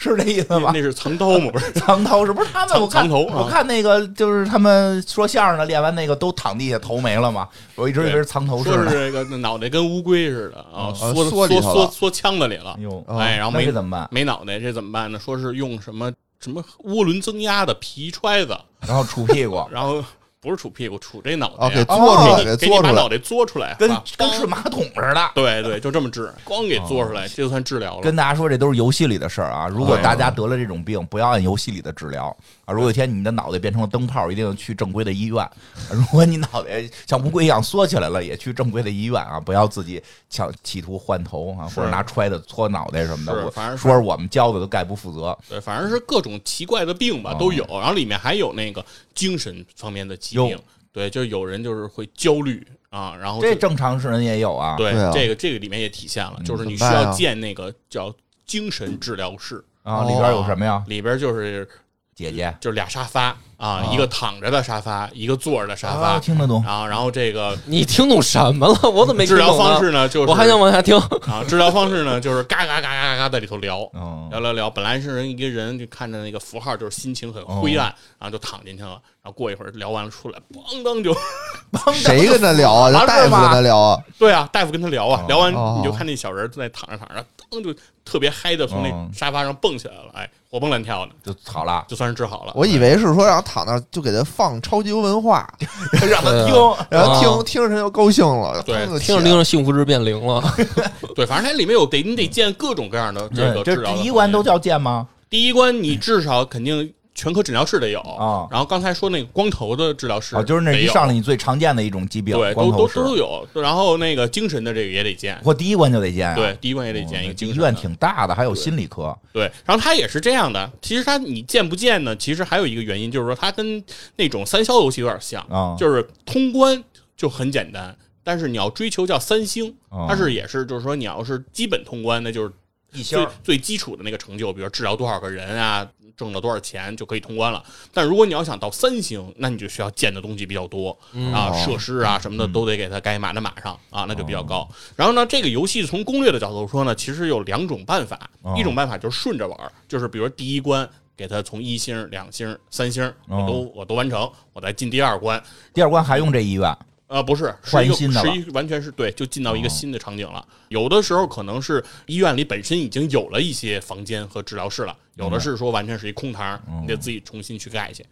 是这意思吗？那是藏刀吗？不是，藏头是不是他们？藏我看藏头啊我看那个就是他们说相声的练完那个都躺地下头没了嘛，我一直以为是藏头市说是。这个脑袋跟乌龟似的啊，缩缩缩缩缩腔子里了，哟，哦哎，然后没怎么办？没脑袋，这怎么办呢？说是用什么什么涡轮增压的皮揣子，然后杵屁股，然后不是杵屁股，杵这脑袋啊，给呀，嘬出来，给嘬出来你把脑。袋嘬出来，跟啊跟是马桶似的。对对，就这么治，光给嘬出来，这就算治疗了。跟大家说，这都是游戏里的事儿啊！如果大家得了这种病，不要按游戏里的治疗啊！如果有一天你的脑袋变成了灯泡，一定要去正规的医院。如果你脑袋像乌龟一样缩起来了，也去正规的医院啊！不要自己想企图换头啊，或者拿揣子搓脑袋什么的。我是反正是说是我们教的都概不负责。对，反正是各种奇怪的病吧哦都有，然后里面还有那个精神方面的疾病。对，就有人就是会焦虑啊，然后这正常人也有啊。对对啊这个这个里面也体现了，嗯就是你需要建那个叫精神治疗室，啊，里边有什么呀？里边就是姐姐就是俩沙发啊，哦一个躺着的沙发，一个坐着的沙啊，发，听得懂。然后然后这个你听懂什么了？我怎么没听治疗方式呢，就是我还想往下听。啊，治疗方式呢就是嘎嘎嘎嘎嘎在里头聊。嗯，聊聊聊，本来是人一个人就看着那个符号，就是心情很灰暗，然后就躺进去了。然后过一会儿聊完了出来，咣当就，谁跟他聊啊？大夫跟他聊啊？对啊，大夫跟他聊啊，聊完哦你就看那小人在躺着躺着，当就特别嗨的从哦那沙发上蹦起来了，哎，活蹦乱跳的，就好了，就算是治好了。我以为是说让他躺那儿就给他放超级游文化，让他听。然后听啊听着他就高兴了，对听听着听着，幸福值变零了。对，反正它里面有得你得建各种各样的这个第一关都叫建吗？第一关，你至少肯定全科诊疗室得有啊然后刚才说那个光头的治疗室哦，就是那一上来你最常见的一种疾病，对，都都都有。然后那个精神的这个也得见，我第一关就得见啊。对，第一关也得见一个精神医院。挺大的，还有心理科。对，然后它也是这样的。其实它你见不见呢？其实还有一个原因，就是说它跟那种三消游戏有点像，啊就是通关就很简单，但是你要追求叫三星，哦它是也是就是说你要是基本通关，那就是一最最基础的那个成就，比如治疗多少个人啊，挣了多少钱就可以通关了。但如果你要想到三星，那你就需要建的东西比较多、啊，哦设施啊什么的都得给它该码的码上啊，那就比较高。然后呢，这个游戏从攻略的角度说呢，其实有两种办法，哦一种办法就是顺着玩，就是比如第一关。给它从一星、两星、三星，我都、我都完成，我再进第二关。第二关还用这医院？呃，不是，是一个换新的是一完全是对，就进到一个哦新的场景了。有的时候可能是医院里本身已经有了一些房间和治疗室了，有的是说完全是一空堂，嗯你得自己重新去盖去。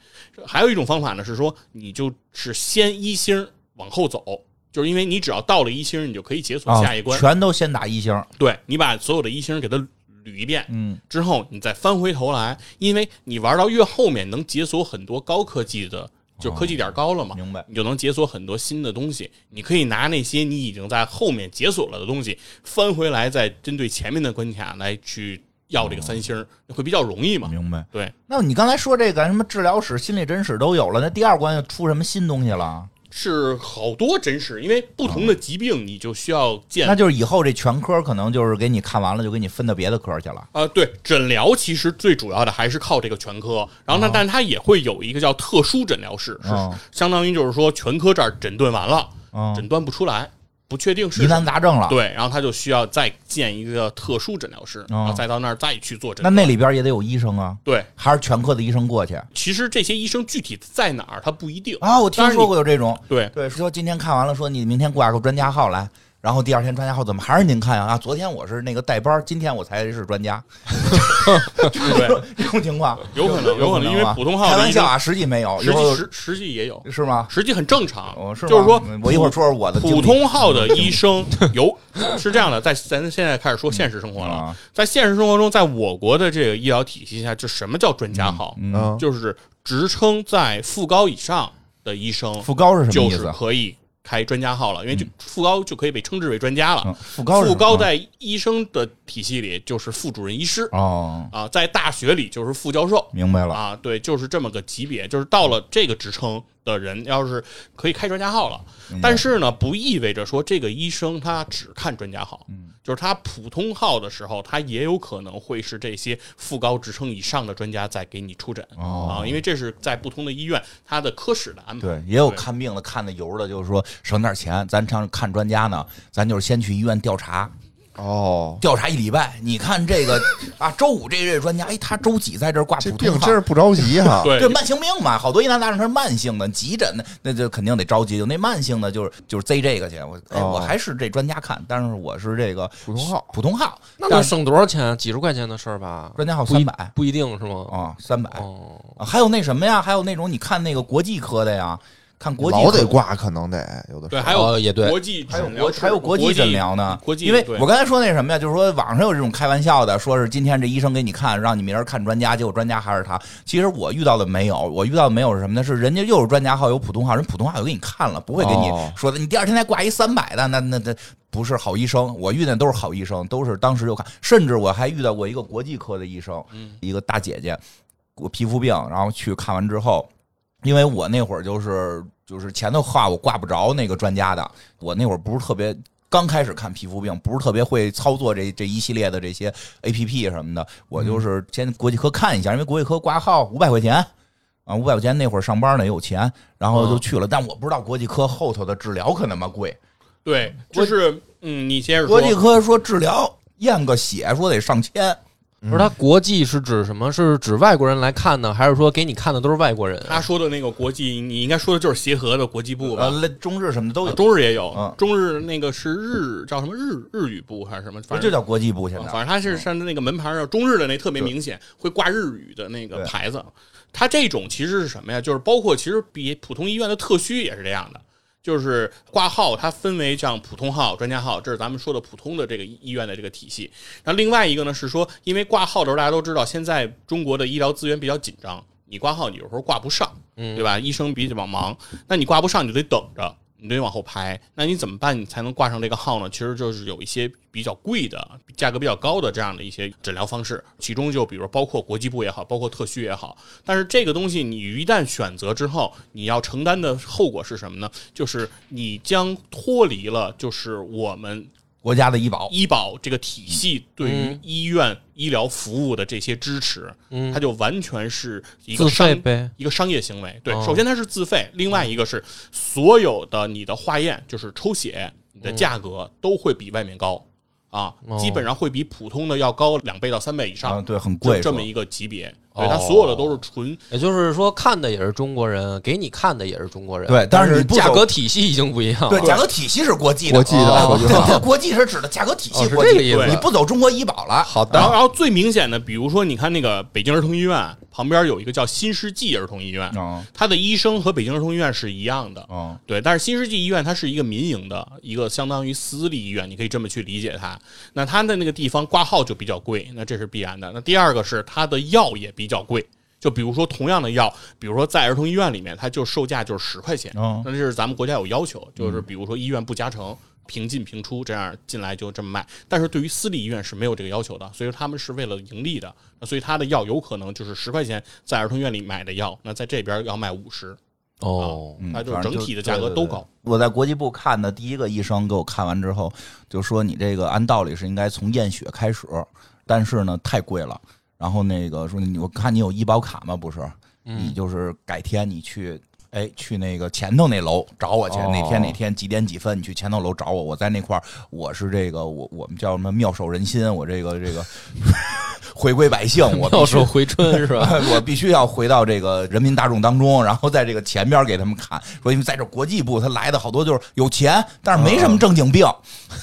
还有一种方法呢，是说你就是先一星往后走，就是因为你只要到了一星，你就可以解锁啊下一关。全都先打一星。对你把所有的一星给它捋一遍，嗯，之后你再翻回头来，因为你玩到越后面能解锁很多高科技的，就科技点高了嘛，明白。你就能解锁很多新的东西。你可以拿那些你已经在后面解锁了的东西翻回来，再针对前面的关卡来去要这个三星儿，会比较容易嘛。明白。对，那你刚才说这个什么治疗室、心理诊室都有了，那第二关又出什么新东西了？是好多诊室，因为不同的疾病你就需要见。那就是以后这全科可能就是给你看完了，就给你分到别的科去了。啊、对，诊疗其实最主要的还是靠这个全科，然后呢，但是它也会有一个叫特殊诊疗室，是哦相当于就是说全科这儿诊断完了，哦，诊断不出来，不确定是疑难杂症了。，对，然后他就需要再建一个特殊诊疗室，然后再到那儿再去做诊。那那里边也得有医生啊，对，还是全科的医生过去其实这些医生具体在哪儿他不一定啊？我听说过有这种，对，对，说今天看完了，说你明天挂个专家号来。然后第二天专家号怎么还是您看呀？啊，昨天我是那个带班，今天我才是专家，对，这种情况有可能，有可能，因为啊普通号开玩笑啊，实际没有，实际实实际也有，是吗？实际很正常哦，是吗就是说我一会儿说说我的普通号的医生有是这样的，在咱现在开始说现实生活了，啊，在现实生活中，在我国的这个医疗体系下，就什么叫专家号？嗯，嗯，就是职称在副高以上的医生，副高是什么就是意思？可以开专家号了，因为就副高就可以被称之为专家了。嗯，副高副高在医生的体系里就是副主任医师。哦，啊，在大学里就是副教授。明白了，啊，对，就是这么个级别，就是到了这个职称的人，要是可以开专家号了，但是呢，不意味着说这个医生他只看专家号，嗯。就是他普通号的时候，他也有可能会是这些副高职称以上的专家在给你出诊、哦。啊，因为这是在不同的医院他的科室的安排。对，也有看病的看的油的，就是说省点钱，咱上看专家呢，咱就是先去医院调查，哦，调查一礼拜。你看这个 啊，周五这位专家，哎，他周几在这儿挂这普通号病真是不着急哈。对这慢性病嘛，好多疑难杂症它是慢性的，急诊的那就肯定得着急。就那慢性的，就是就是贼这个去。我哎，哦我还是这专家看，但是我是这个普通号普通号，那能省多少钱？几十块钱的事儿吧？专家号不一三百不一定是吗？啊，三百。哦，啊还有那什么呀？还有那种你看那个国际科的呀，看国际老得挂，可能得有的时对，候还有哦也对国际还有国还有国际诊疗呢，国际因为我刚才说那什么呀，就是说网上有这种开玩笑的，说是今天这医生给你看，让你明儿看专家，结果专家还是他。其实我遇到的没有，我遇到的没有是什么呢？是人家又是专家号，有普通话，人普通话就给你看了，不会给你哦说的，你第二天再挂一三百的，那那那不是好医生。我遇见都是好医生，都是当时就看，甚至我还遇到过一个国际科的医生，一个大姐姐，我皮肤病，然后去看完之后，因为我那会儿就是就是前头话我挂不着那个专家的，我那会儿不是特别刚开始看皮肤病，不是特别会操作这这一系列的这些 A P P 什么的，我就是先国际科看一下，因为国际科挂号五百块钱。啊，五百块钱那会儿上班呢也有钱，然后就去了，但我不知道国际科后头的治疗可那么贵。对，就是嗯，你先说国际科说治疗验个血说得上千，不是他国际是指什么？是指外国人来看呢，还是说给你看的都是外国人？他说的那个国际，你应该说的就是协和的国际部吧？呃，中日什么的都有，中日也有嗯，中日那个是日叫什么日日语部还是什么？不反正就叫国际部现在。反正它是上那个门牌上中日的那特别明显，会挂日语的那个对牌子。它这种其实是什么呀？就是包括其实比普通医院的特需也是这样的，就是挂号它分为像普通号、专家号，这是咱们说的普通的这个医院的这个体系。那另外一个呢是说，因为挂号的时候大家都知道，现在中国的医疗资源比较紧张，你挂号你有时候挂不上，对吧？医生比较忙，那你挂不上你就得等着。你得往后排，那你怎么办？你才能挂上这个号呢？其实就是有一些比较贵的、价格比较高的这样的一些诊疗方式，其中就比如包括国际部也好，包括特需也好。但是这个东西你一旦选择之后，你要承担的后果是什么呢？就是你将脱离了就是我们国家的医保，医保这个体系对于医院医疗服务的这些支持，嗯。它就完全是一个自费商呗。一个商业行为。对，哦。首先它是自费，另外一个是所有的你的化验，就是抽血，你的价格都会比外面高。啊，哦。基本上会比普通的要高两倍到三倍以啊，上，对，很贵，这么一个级别。对，哦它所有的都是纯也就是说，看的也是中国人，给你看的也是中国人。对但但是你价格体系已经不一样了。对，价格体系是国际的，国际的对国际是指的价格体系国际，这个意思你不走中国医保了。好然后，的，然后最明显的，比如说，你看那个北京儿童医院旁边有一个叫新世纪儿童医院，嗯它的医生和北京儿童医院是一样的，嗯，对，但是新世纪医院它是一个民营的一个相当于私立医院，你可以这么去理解它。那它的那个地方挂号就比较贵，那这是必然的。那第二个是它的药也比较贵，就比如说同样的药，比如说在儿童医院里面，它就售价就是十块钱，嗯那这是咱们国家有要求，就是比如说医院不加成。平进平出，这样进来就这么卖。但是对于私立医院是没有这个要求的，所以说他们是为了盈利的，那所以他的药有可能就是十块钱在儿童医院里买的药，那在这边要卖五十，哦，嗯它就整体的价格都高。对对对我在国际部看的第一个医生给我看完之后，就说你这个按道理是应该从验血开始，但是呢太贵了。然后那个说你我看你有医保卡吗？不是，你就是改天你去。哎，去那个前头那楼找我去，哦哪天哪天几点几分你去前头楼找我，我在那块儿，我是这个我我们叫什么妙手仁心，我这个这个 回归百姓，我妙手回春是吧？我必须要回到这个人民大众当中，然后在这个前边给他们看，说因为在这国际部他来的好多就是有钱，但是没什么正经病，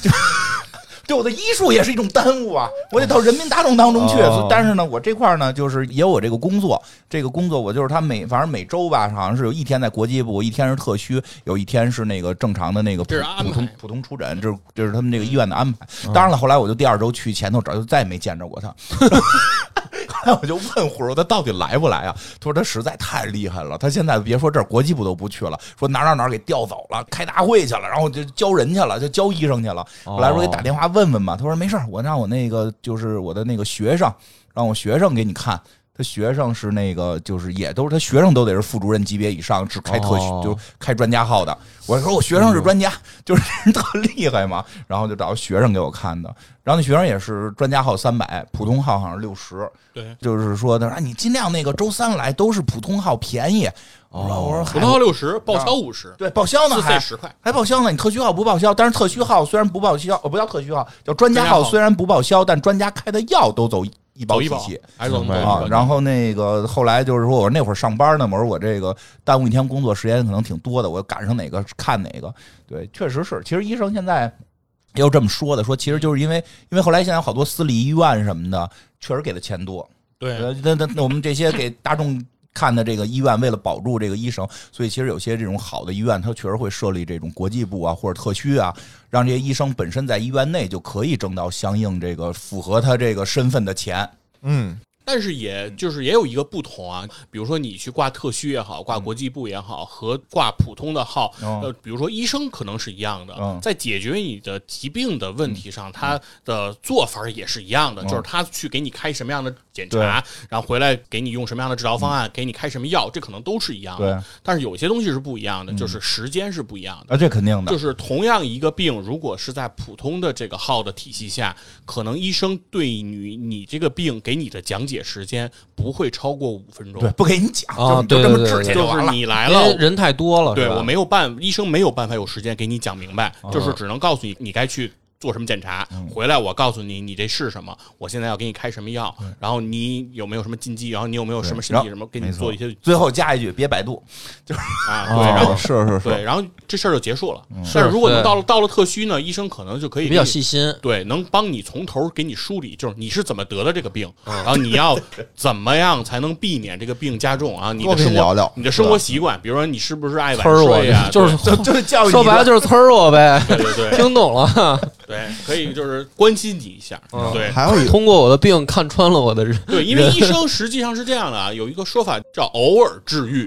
就 对我的医术也是一种耽误啊！我得到人民大众当中去。哦但是呢，我这块儿呢，就是也有我这个工作，这个工作我就是他每反正每周吧，好像是有一天在国际部，一天是特需，有一天是那个正常的那个普这是安排普通普通出诊，这是这是他们这个医院的安排。当然了，后来我就第二周去前头找，就再也没见着过他。我就问虎儿他到底来不来啊？他说他实在太厉害了，他现在别说这儿国际部都不去了，说哪哪哪给调走了，开大会去了，然后就教人去了，就教医生去了。后来说给打电话问问吧，他说没事儿我让我那个就是我的那个学生，让我学生给你看。他学生是那个，就是也都是他学生都得是副主任级别以上，是开特许，哦就开专家号的。我说我学生是专家，就是人特厉害嘛。然后就找学生给我看的，然后那学生也是专家号三百，普通号好像六十。对，就是说的，啊，你尽量那个周三来，都是普通号便宜。我说我说普通号六十，报销五十，对报销呢自还费十块。还报销呢，你特需号不报销，但是特需号虽然不报销，哦不叫特需号，叫专家号虽然不报销，但专家开的药都走医保体系。，啊，然后那个后来就是说，我那会儿上班呢，我说我这个耽误一天工作时间可能挺多的，我赶上哪个看哪个。对，确实是。其实医生现在也有这么说的，说其实就是因为因为后来现在好多私立医院什么的，确实给的钱多。对，呃，那那那我们这些给大众看的这个医院为了保住这个医生，所以其实有些这种好的医院，它确实会设立这种国际部啊或者特区啊，让这些医生本身在医院内就可以挣到相应这个符合他这个身份的钱。嗯，但是也就是也有一个不同啊，比如说你去挂特需也好，挂国际部也好，和挂普通的号，哦。呃，比如说医生可能是一样的嗯，在解决你的疾病的问题上，他的做法也是一样的，嗯就是他去给你开什么样的检查，然后回来给你用什么样的治疗方案，给你开什么药，这可能都是一样的对。但是有些东西是不一样的，就是时间是不一样的。啊，这肯定的。就。是同样一个病，如果是在普通的这个号的体系下，可能医生对你你这个病给你的讲解时间不会超过五分钟对，，不给你讲，啊就就这么治对对对去完了。就是你来了。人太多了，对我没有办，医生没有办法有时间给你讲明白，哦就是只能告诉你你该去做什么检查，嗯回来我告诉你你这是什么，我现在要给你开什么药，然后你有没有什么禁忌，然后你有没有什么身体什么，给你做一些最后加一句，别百度。就是 啊，哦对，然后是是对，然后这事儿就结束了。嗯但是如果能到了到了特需呢，医生可能就可以比较细心，对，能帮你从头给你梳理，就是你是怎么得的这个病，嗯然后你要怎么样才能避免这个病加重啊？你的生活，你聊聊你的生活习惯，比如说你是不是爱晚呲儿我睡啊？就是就就是教育说白了就是呲儿我呗，对对对对 听懂了。对，可以就是关心你一下，嗯。对。还有一通过我的病看穿了我的人，对，因为医生实际上是这样的啊，有一个说法叫偶尔治愈，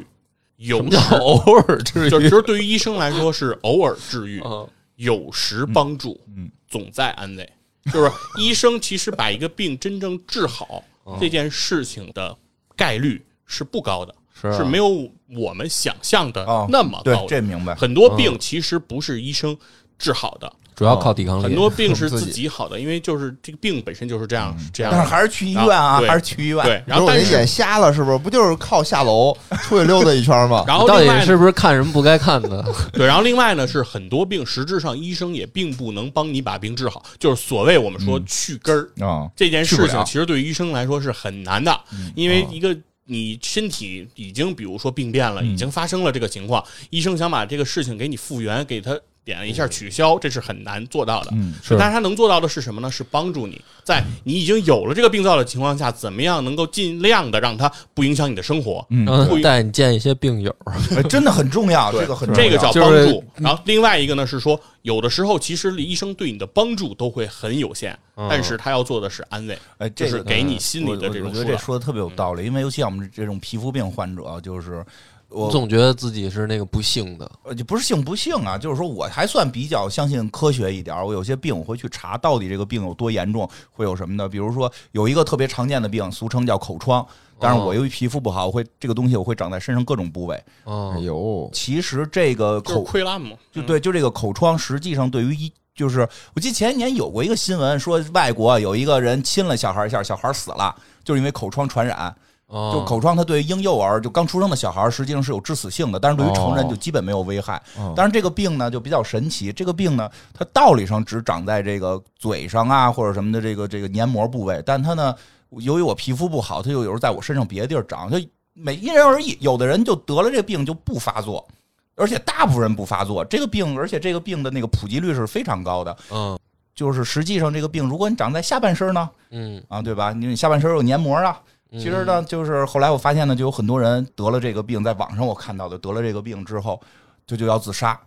什有么叫偶尔治愈？就其实对于医生来说是偶尔治愈，嗯。有时帮助，嗯，总在安慰。就是医生其实把一个病真正治好嗯。这件事情的概率是不高的，是啊。是没有我们想象的哦那么对高，的。这明白。很多病其实不是医生治好的，主要靠抵抗力。很多病是自 自己己好的，因为就是这个病本身就是这样这样但是。还是去医院啊，还是去医院。对，然后但是眼瞎了，是不是？不就是靠下楼出去溜达一圈吗？然后到底是不是看什么不该看的？对，然后另外呢是很多病，实质上医生也并不能帮你把病治好，就是所谓我们说去根儿、啊，这件事情，其实对于医生来说是很难的，因为一个。你身体已经，比如说病变了，已经发生了这个情况，医生想把这个事情给你复原，给他点一下取消，这是很难做到的。嗯是但是他能做到的是什么呢？是帮助你在你已经有了这个病灶的情况下，怎么样能够尽量的让它不影响你的生活。嗯，不嗯，带你见一些病友，哎真的很重要，这个很重要这个叫帮助。然后另外一个呢是说，有的时候其实医生对你的帮助都会很有限，但是他要做的是安慰，哎，就这是给你心里的这种我觉。得这说的特别有道理，因为尤其像我们这种皮肤病患者，就是我总觉得自己是那个不幸的。呃，就不是幸不幸啊，就是说我还算比较相信科学一点儿。我有些病我会去查到底这个病有多严重，会有什么的。比如说有一个特别常见的病，俗称叫口疮，但是我由于皮肤不好，我会这个东西我会长在身上各种部位。哦哎，呦，其实这个口溃烂嘛，就对，就这个口疮，实际上对于一就是，我记得前一年有过一个新闻，说外国有一个人亲了小孩一下，小孩死了，就是因为口疮传染。哦就口疮，它对于婴幼儿，就刚出生的小孩，实际上是有致死性的，但是对于成人哦就基本没有危害。嗯当然，这个病呢就比较神奇，这个病呢，它道理上只长在这个嘴上啊或者什么的这个这个黏膜部位，但它呢，由于我皮肤不好，它就有时候在我身上别的地儿长，就每因人而异。有的人就得了这个病就不发作，而且大部分人不发作。这个病，而且这个病的那个普及率是非常高的。嗯就是实际上这个病，如果你长在下半身呢，嗯，啊，对吧？你下半身有黏膜啊。其实呢，就是后来我发现呢，就有很多人得了这个病，在网上我看到的，得了这个病之后，就就要自杀。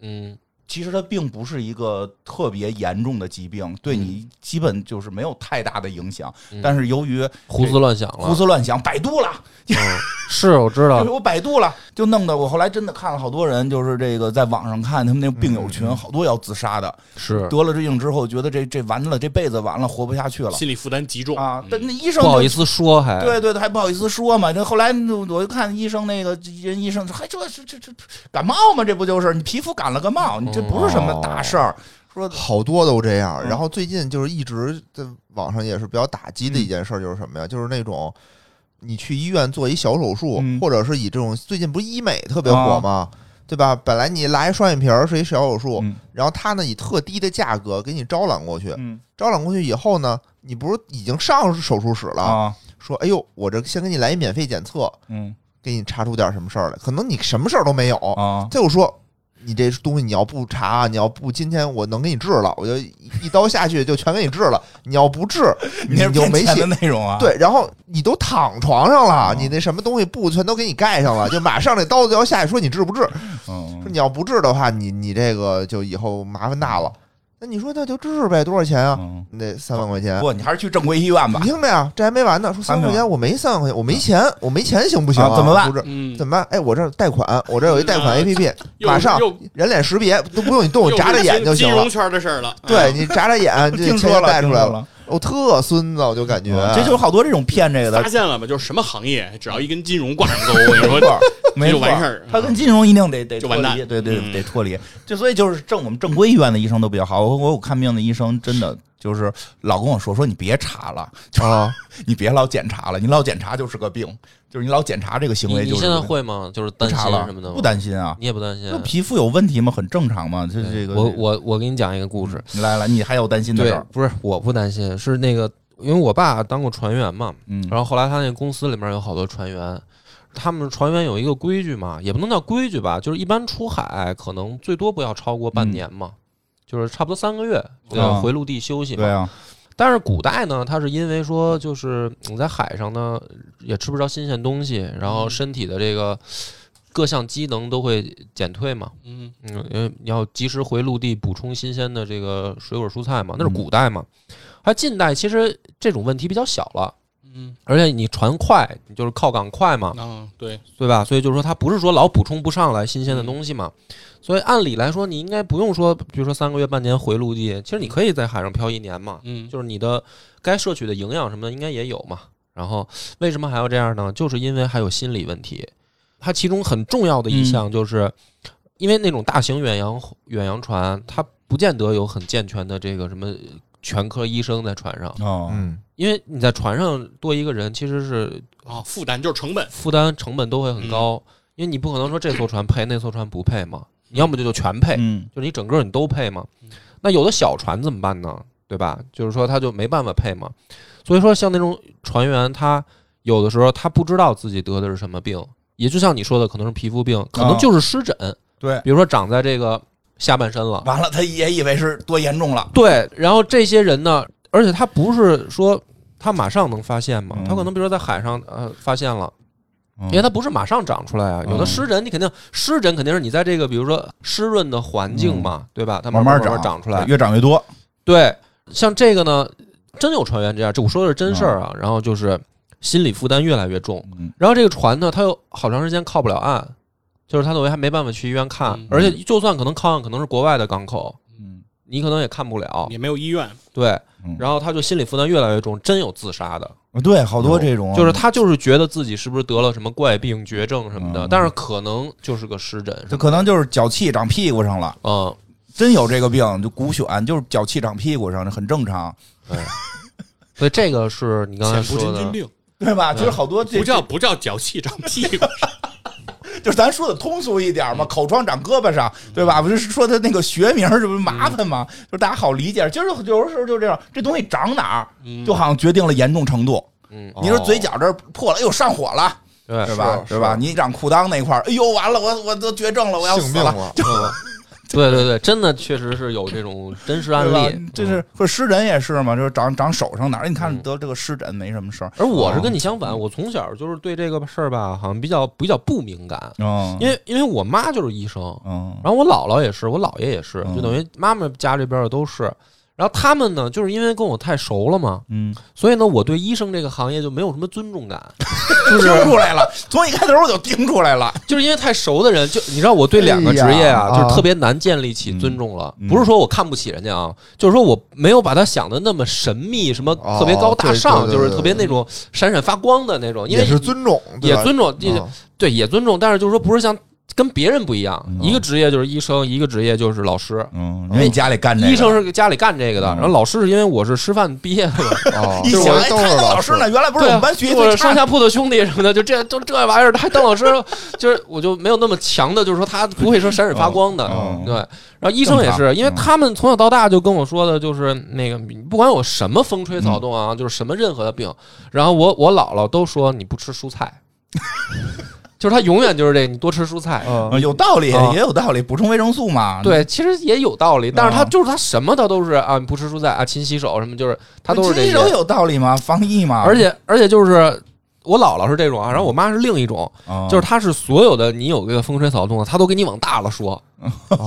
嗯。其实它并不是一个特别严重的疾病，对你基本就是没有太大的影响。嗯。但是由于胡思乱想了，胡思乱想，百度了，嗯是我知道，我百度了，就弄得我后来真的看了好多人，就是这个在网上看他们那病友群，好多要自杀的，是得了这病之后，觉得这这完了，这辈子完了，活不下去了心理负担极重啊！那医生不好意思说，还对对对，还不好意思说嘛。这后来我就看医生，那个人医生说，还这这这这感冒嘛，这不就是你皮肤感了个冒，你这不是什么大事儿。说好多都这样。嗯然后最近就是一直在网上也是比较打击的一件事儿，就是什么呀？就是那种你去医院做一小手术，嗯或者是以这种最近不是医美特别火吗？对吧？本来你拉一双眼皮儿是一小手术，嗯然后他呢以特低的价格给你招揽过去，嗯招揽过去以后呢，你不是已经上手术室了？啊说哎呦，我这先给你来一免费检测，嗯给你查出点什么事儿来，可能你什么事儿都没有，啊他就说你这东西你要不查，你要不今天我能给你治了，我就一一刀下去就全给你治了。你要不治，你就没戏。内容啊。，对，然后你都躺床上了，哦你那什么东西布全都给你盖上了，就马上这刀子要下去，说你治不治？嗯说，你要不治的话，你你这个就以后麻烦大了。那你说那就治呗，多少钱啊？嗯，那三万块钱。不，你还是去正规医院吧你。听着呀，这还没完呢。说三万块钱，我没三万块钱，我没钱，我没钱行不行啊怎么办不是嗯，怎么办？哎，我这儿贷款，我这儿有一贷款嗯 APP，又马上又人脸识别都不用你动，我又眨眨是眼就行了金金融。圈的事儿了。对你眨眨眼，这 钱就了，贷出来了，我特孙子，我就感觉嗯这就有好多这种骗这个的发，现了吧？就是什么行业，只要一跟金融挂上钩，我跟你说，没错这就完事儿。他跟金融一定得得脱就完蛋离，对对嗯得脱离。就所以就是正我们正规医院的医生都比较好。我我有看病的医生真的就是老跟我说说你别查了，啊，你别老检查了，你老检查就是个病，就是你老检查这个行你你现在会吗？就是担心了什么的吗？不担心啊。你也不担心那？皮肤有问题吗？很正常嘛。这这个我我我给你讲一个故事。你来来，你还有担心的事儿？，不是我不担心，是那个因为我爸当过船员嘛，嗯，然后后来他那公司里面有好多船员，他们船员有一个规矩嘛，也不能叫规矩吧，就是一般出海可能最多不要超过半年嘛，就是差不多三个月，呃，啊回陆地休息嘛。对啊，但是古代呢，它是因为说，就是你在海上呢也吃不着新鲜东西，然后身体的这个各项机能都会减退嘛。嗯，嗯，因为你要及时回陆地补充新鲜的这个水果蔬菜嘛，那是嗯古代嘛。而近代其实这种问题比较小了，嗯而且你船快，你就是靠港快嘛，啊，对，对吧？所以就是说，它不是说老补充不上来新鲜的东西嘛。所以按理来说，你应该不用说，比如说三个月、半年回陆地，其实你可以在海上漂一年嘛。嗯，就是你的该摄取的营养什么的应该也有嘛。然后为什么还要这样呢？就是因为还有心理问题。它其中很重要的一项就是，因为那种大型远洋远洋船，它不见得有很健全的这个什么全科医生在船上，哦，嗯，因为你在船上多一个人，其实是啊，负担就是成本。负担成本都会很高，因为你不可能说这艘船配那艘船不配嘛，你要么就就全配，嗯就是你整个你都配嘛。那有的小船怎么办呢？对吧？就是说他就没办法配嘛。所以说像那种船员，他有的时候他不知道自己得的是什么病，也就像你说的，可能是皮肤病，可能就是湿疹，对，比如说长在这个下半身了。完了他也以为是多严重了，对，然后这些人呢，而且他不是说他马上能发现嘛，嗯。他可能比如说在海上呃发现了。因因为它不是马上长出来啊，有的嗯湿疹你肯定湿疹肯定是你在这个比如说湿润的环境嘛，对吧？它慢慢长慢长出来，越长越多。对，像这个呢，真有船员这样，这我说的是真事儿啊。然后就是心理负担越来越重，嗯。然后这个船呢，它又好长时间靠不了岸，就是他等于还没办法去医院看，嗯。而且就算可能靠岸，可能是国外的港口，嗯你可能也看不了。也没有医院，对嗯，然后他就心理负担越来越重，真有自杀的，对，好多这种，就是他就是觉得自己是不是得了什么怪病、绝症什么的，嗯。但是可能就是个湿疹什么的，这可能就是脚气长屁股上了，嗯，真有这个病，就骨癣，就是脚气长屁股上，这很正常，对。所以这个是你刚才说的，对吧？就是好多这不叫不叫脚气长屁股，就是咱说的通俗一点嘛，口疮长胳膊上，对吧？不是说他那个学名这不是麻烦吗？就是大家好理解。就是有的时候就这样，这东西长哪儿，嗯就好像决定了严重程度。嗯，你说嘴角这破了，哎呦上火了，对是吧？是是吧？你长裤裆那块儿，哎呦完了，我我都绝症了，我要死了。就，嗯 对对对，真的确实是有这种 真实案例。就是或者湿疹也是嘛，就是长长手上哪儿，你看嗯。得这个湿疹没什么事儿，而我是跟你相反，我从小就是对这个事儿吧，好像比较比较不敏感，嗯，因为因为我妈就是医生，嗯然后我姥姥也是，我姥爷也是，嗯就等于妈妈家这边的都是。然后他们呢，就是因为跟我太熟了嘛，嗯，所以呢，我对医生这个行业就没有什么尊重感，听出来了，从一开头我就听出来了，就是因为太熟的人，就你知道，我对两个职业啊，哎就是特别难建立起尊重了。不是说我看不起人家啊，就是说我没有把他想的那么神秘，什么哦特别高大上，对对对就是特别那种闪闪发光的那种，因为也是尊重，也尊重，对也尊重，但是就是说不是像跟别人不一样，嗯。一个职业就是医生，一个职业就是老师。嗯，因为你家里干这个，医生是家里干这个的，嗯。然后老师是因为我是师范毕业的嘛，哦，一想哎，他我都是师当老师。呢，原来不是我们班学习我最上下铺的兄弟什么的，就这就这玩意儿，他还当老师，就是我就没有那么强的，就是说他不会说闪闪发光的，嗯。对。然后医生也是，因为他们从小到大就跟我说的，就是那个不管有什么风吹草动啊，就是什么任何的病，然后我我姥姥都说你不吃蔬菜，就是他永远就是这，你多吃蔬菜。有道理，啊也有道理，补充维生素嘛。对，其实也有道理，但是他啊就是他什么他都是啊，你不吃蔬菜啊，勤洗手什么，就是他都是这些。亲手有道理吗？防疫嘛，而且而且就是我姥姥是这种啊，然后我妈是另一种，啊就是她是所有的你有这个风吹草动的，她都给你往大了说。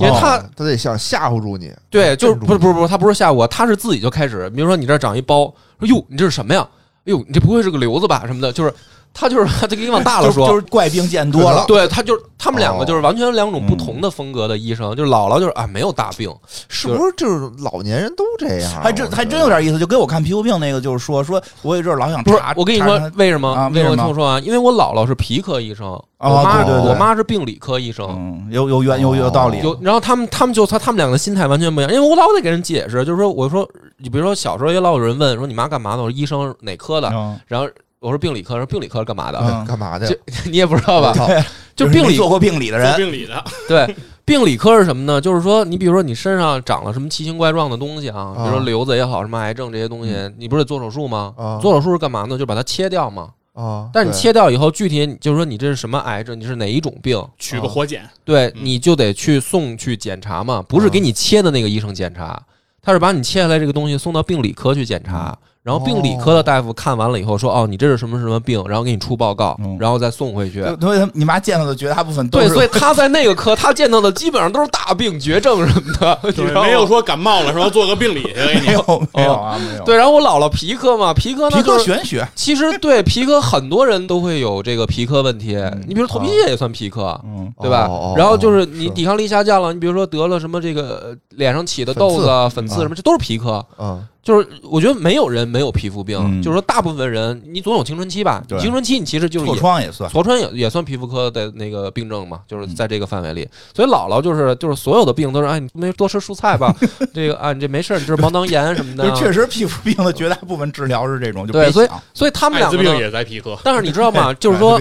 因为他哦他得想吓唬住你，对，就是不是不是不是，她不是吓唬我，她是自己就开始，比如说你这儿长一包，说哟你这是什么呀？哎呦你这不会是个瘤子吧什么的，就是他就是他就给你往大了说。就就是怪病见多了，对他就是他们两个哦就是完全两种不同的风格的医生，就是姥姥就是啊没有大病，是不是就是老年人都这样？还真还真有点意思。就跟我看皮肤病那个，就是说说我有阵儿老想不是查，我跟你说为什么？啊为什么听我说完？因为我姥姥是皮科医生，哦我妈对对对我妈是病理科医生。嗯，有有原有有道理，有，然后他们他们就他他们两个心态完全不一样，因为我老得给人解释，就是说，我说，你比如说小时候也老有人问说你妈干嘛的，我说医生哪科的，嗯然后我说病理科，说病理科是干嘛的，嗯 干嘛的这？你也不知道吧？操就病理 做过病理的做人，病理的，对，病理科是什么呢？就是说，你比如说你身上长了什么奇形怪状的东西啊，比如说啊瘤子也好，什么癌症这些东西，你不是得做手术吗？啊做手术是干嘛呢？就把它切掉嘛。啊！但是你对切掉以后，具体就是说你这是什么癌症，你是哪一种病，取个活检，对，嗯你就得去送去检查嘛，不是给你切的那个医生检查，他是把你切下来这个东西送到病理科去检查。然后病理科的大夫看完了以后说：“哦，你这是什么什么病？”然后给你出报告嗯，然后再送回去。所以你妈见到的绝大部分都是对，是所以他在那个科，他见到的基本上都是大病、绝症什么的，你知，道吗没有说感冒了说做个病理去 给你。没有没有啊没有，对。然后我姥姥皮科嘛，皮科呢皮科就是玄学，其实对皮科很多人都会有这个皮科问题，你比如头皮屑也算皮科。嗯对吧哦哦？然后就是你抵抗力下降了，你比如说得了什么这个呃脸上起的痘子啊、粉刺什么，这都是皮科。嗯就是我觉得没有人没有皮肤病，嗯就是说大部分人你总有青春期吧，对青春期你其实就是痤疮也算，痤疮也也算皮肤科的那个病症嘛，就是在这个范围里。所以姥姥就是就是所有的病都是哎，你没多吃蔬菜吧？这个啊，你这没事，你这是毛囊炎什么的就。确实皮肤病的绝大部分治疗是这种，就对所以所以他们两个呢，也在皮科，但是你知道吗？就是说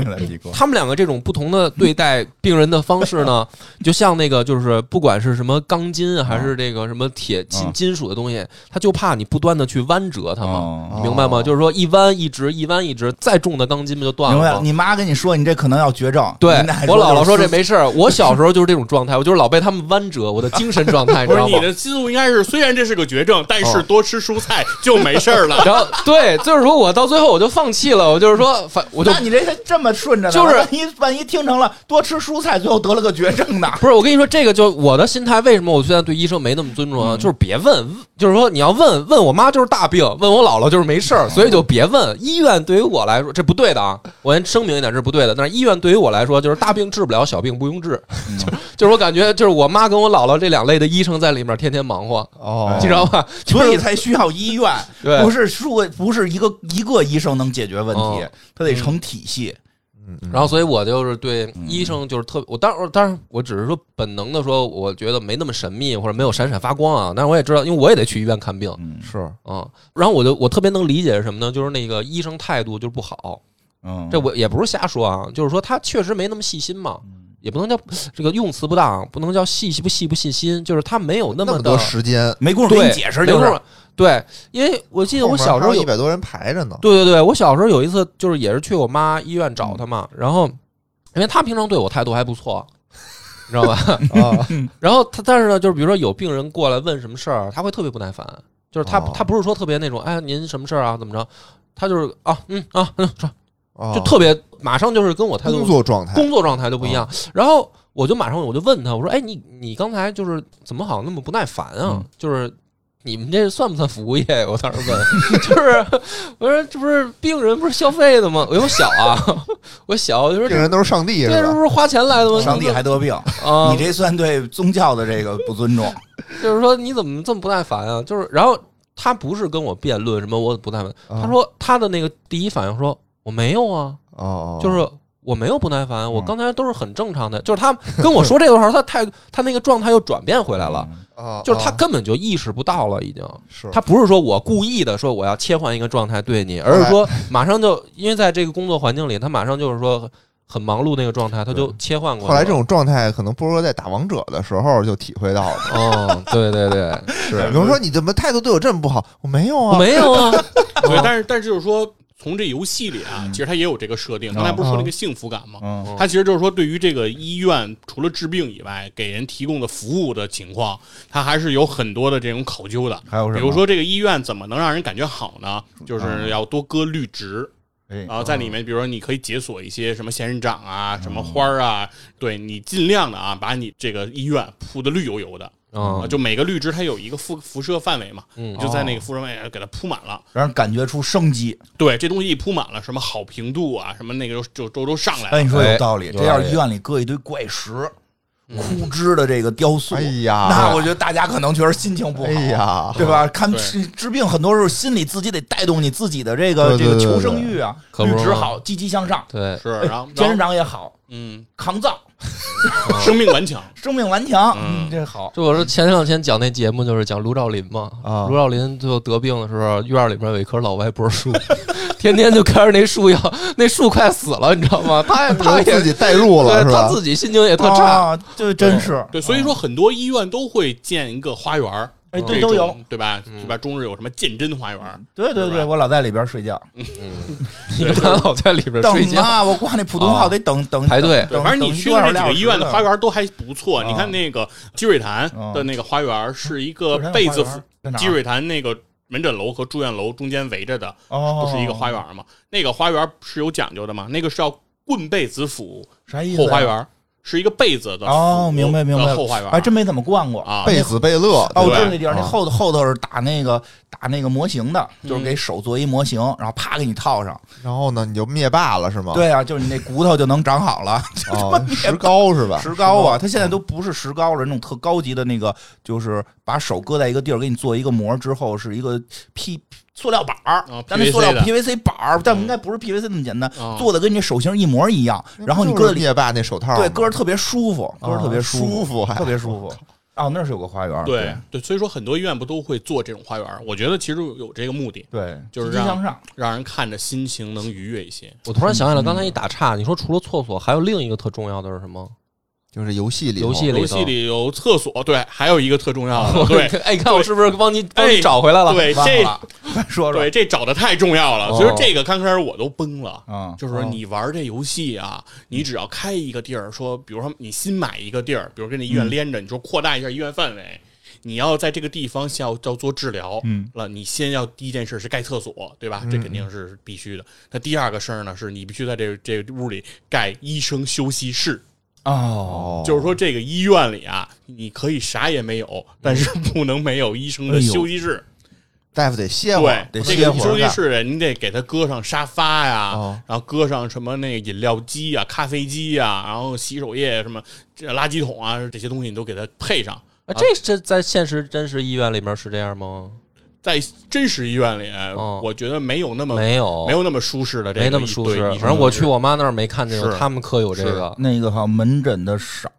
他们两个这种不同的对待病人的方式呢，就像那个就是不管是什么钢筋啊还是这个什么铁金嗯金属的东西，他就怕你不断的去弯折它嘛。明白吗？哦就是说一弯一直，一弯一直，再重的钢筋不就断了吗？明白了，你妈跟你说你这可能要绝症，对我姥姥说这没。事儿，我小时候就是这种状态，我就是老被他们弯折，我的精神状态，你不是你知道吗？你的思路应该是，虽然这是个绝症，但是哦多吃蔬菜就没事儿了。然后对，就是说我到最后我就放弃了，我就是说，反我就那你这这么顺着呢？就是万一万一听成了多吃蔬菜，最后得了个绝症呢？不是我跟你说，这个就我的心态，为什么我现在对医生没那么尊重啊？嗯就是别问，就是说你要问问我妈就是大病，问我姥姥就是没事儿，所以就别问。医院对于我来说这不对的啊，我先声明一点，这是不对的。但是医院对于我来说，就是大病治不了，小病不用治。就就是我感觉，就是我妈跟我姥姥这两类的医生在里面天天忙活，哦，你知道吧？所以才需要医院，对不是说不是一个一个医生能解决问题哦，他得成体系。嗯嗯然后，所以我就是对医生就是特，我当然当然，我只是说本能的说，我觉得没那么神秘或者没有闪闪发光啊。但是我也知道，因为我也得去医院看病嗯是啊。然后我就我特别能理解是什么呢？就是那个医生态度就是不好，嗯，这我也不是瞎说啊，就是说他确实没那么细心嘛，也不能叫这个用词不当，不能叫细不细不细心，就是他没有那么的那么多时间，没工夫给对你解释，就是对，因为我记得我小时候有一百多人排着呢，对对对，我小时候有一次就是也是去我妈医院找她嘛，然后因为她平常对我态度还不错，你知道吧？啊，然后她但是呢，就是比如说有病人过来问什么事儿，她会特别不耐烦，就是她哦。她不是说特别那种，哎，您什么事儿啊，怎么着？她就是啊，嗯啊，嗯，说哦就特别马上就是跟我态度工作状态，工作状态就不一样。然后我就马上我就问他，我说，哎，你你刚才就是怎么好像那么不耐烦啊？嗯就是。你们这算不算服务业？我当时问，就是我说这不是病人不是消费的吗？我又小啊，我小，我就说病人都是上帝这这是？不是花钱来的吗？上帝还得病，啊，你这算对宗教的这个不尊重。就是说你怎么这么不耐烦啊？就是然后他不是跟我辩论什么我不耐烦，啊他说他的那个第一反应说我没有啊，哦，就是我没有不耐烦，我嗯刚才都是很正常的。就是他跟我说这个时候，他态他那个状态又转变回来了，啊，就是他啊根本就意识不到了，已经。是他不是说我故意的说我要切换一个状态对你，而是说马上就因为在这个工作环境里，他马上就是说很忙碌那个状态，他就切换过来。后来这种状态，可能波哥在打王者的时候就体会到了。哦，对对对，是比如说你怎么态度对我这么不好？我没有我啊，没有啊，对，但是但是就是说，从这游戏里啊，其实它也有这个设定。刚才不是说那个幸福感吗？嗯它其实就是说，对于这个医院除了治病以外，给人提供的服务的情况，它还是有很多的这种考究的。还有什么比如说这个医院怎么能让人感觉好呢？就是要多搁绿植。哎然后在里面，比如说你可以解锁一些什么仙人掌啊、什么花儿啊，对你尽量的啊，把你这个医院铺的绿油油的。啊，嗯就每个绿植它有一个辐辐射范围嘛，嗯就在那个辐射范围给它铺满了。让人感觉出生机。对，这东西一铺满了，什么好评度啊，什么那个就就都都上来了哎，了。你说有哎道理。这要是医院里搁一堆怪石、枯枝的这个雕塑，哎呀，那我觉得大家可能觉得心情不好。哎呀，对吧？看治治病，很多时候心里自己得带动你自己的这个这个求生欲啊，绿植好，积极向上，对，是，然后仙人掌也好，嗯，抗造，生命顽强。生命顽强，嗯嗯，这好。就我说前两天讲那节目就是讲卢照林嘛，啊卢照林最后得病的时候，院里边有一棵老歪脖树，天天就看着那树要，那树快死了，你知道吗？他也他也自己代入了是吧？对他自己心情也特差，啊，这真是对，所以说很多医院都会建一个花园儿，哎，对，都有。对吧？嗯对吧？中日有什么鉴真花园？对对对，我老在里边睡觉，嗯 你看老在里边睡觉，等啊，我挂那普通号得等等排队对，反正你去的这几个医院的花园都还不错。啊你看那个积水潭啊的那个花园是一个被子积水潭那个门诊楼和住院楼中间围着的，哦，不是一个花园吗？那个花园是有讲究的嘛？那个是要棍被子府啥意思？后花园，是一个被子的哦，明白明白后花园，还真没怎么逛过。啊。贝子贝勒，哦，我对知道那地儿，那啊后头后头是打那个打那个模型的，就是嗯给手做一模型，然后啪给你套上。然后呢，你就灭霸了是吗？对啊，就是你那骨头就能长好了。哦，石膏是吧？石膏啊，它现在都不是石膏了，那种特高级的那个，就是把手搁在一个地儿，给你做一个膜之后，是一个 P 塑料板儿啊，但那塑料 PVC 板儿，但嗯应该不是 PVC 那么简单，啊做的跟你手型一模一样，然后你搁灭霸那手套，对，搁着特别舒服，搁着特别啊舒舒服还特别舒服。哦，那是有个花园，对对，所以说很多医院不都会做这种花园？我觉得其实有这个目的，对，就是让。让人看着心情能愉悦一些。我突然想起来，刚才一打岔，你说除了厕所，还有另一个特重要的是什么？就是游戏里头游戏里游戏里有厕所，对，还有一个特重要的，对哎，你看我是不是帮你帮你找回来了？对，这说说。对这找的太重要了。哦所以说这个刚开始我都崩了。嗯，就是说，你玩这游戏啊，你只要开一个地儿，说，比如说你新买一个地儿，比如跟这医院连着，你说扩大一下医院范围，你要在这个地方要要做治疗，嗯了，你先要第一件事是盖厕所，对吧？这肯定是必须的。那第二个事儿呢，是你必须在这这屋里盖医生休息室，哦，哦，就是说这个医院里啊，你可以啥也没有，但是不能没有医生的休息室。大夫得歇会得这个休息歇会儿干室你得给他搁上沙发呀，哦然后搁上什么那个饮料机呀、咖啡机呀，然后洗手液什么这垃圾桶啊这些东西你都给他配上。啊这这在现实真实医院里面是这样吗？在真实医院里，哦我觉得没有那么没有，没有那么舒适的这个，没那么舒适。对反正我去我妈那儿没看见他们科有这个。那个哈门诊的少，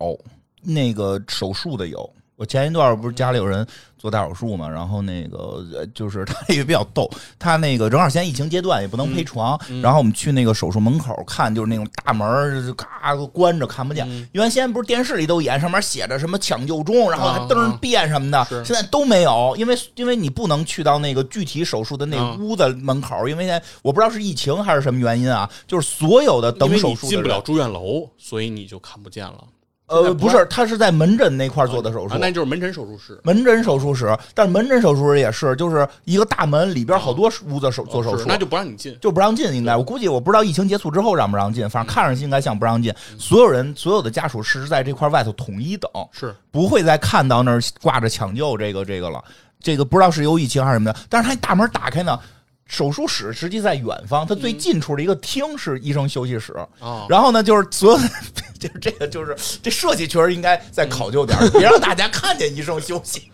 那个手术的有。我前一段不是家里有人做大手术嘛，然后那个呃就是他也比较逗，他那个正好现在疫情阶段也不能陪床，嗯然后我们去那个手术门口看，就是那种大门儿嘎关着看不见。嗯原先不是电视里都演，上面写着什么抢救中，然后还灯变什么的，是现在都没有，因为因为你不能去到那个具体手术的那嗯屋子门口，因为现在我不知道是疫情还是什么原因啊，就是所有的等因为你手术的进不了住院楼，所以你就看不见了。呃，不是，他是在门诊那块儿做的手术啊，，那就是门诊手术室。门诊手术室。但是门诊手术室也是，就是一个大门里边好多屋子手做手术，哦那就不让你进。就不让进。应该我估计我不知道疫情结束之后让不让进，反正看上去应该像不让进。所有人所有的家属是在这块外头统一等，是不会再看到那儿挂着抢救这个这个了。这个不知道是有疫情还是什么的，但是他大门打开呢。手术室实际在远方，它最近处的一个厅是医生休息室。啊，然后呢，就是所有的，就是这个，就是这设计确实应该再考究点儿，别让大家看见医生休息，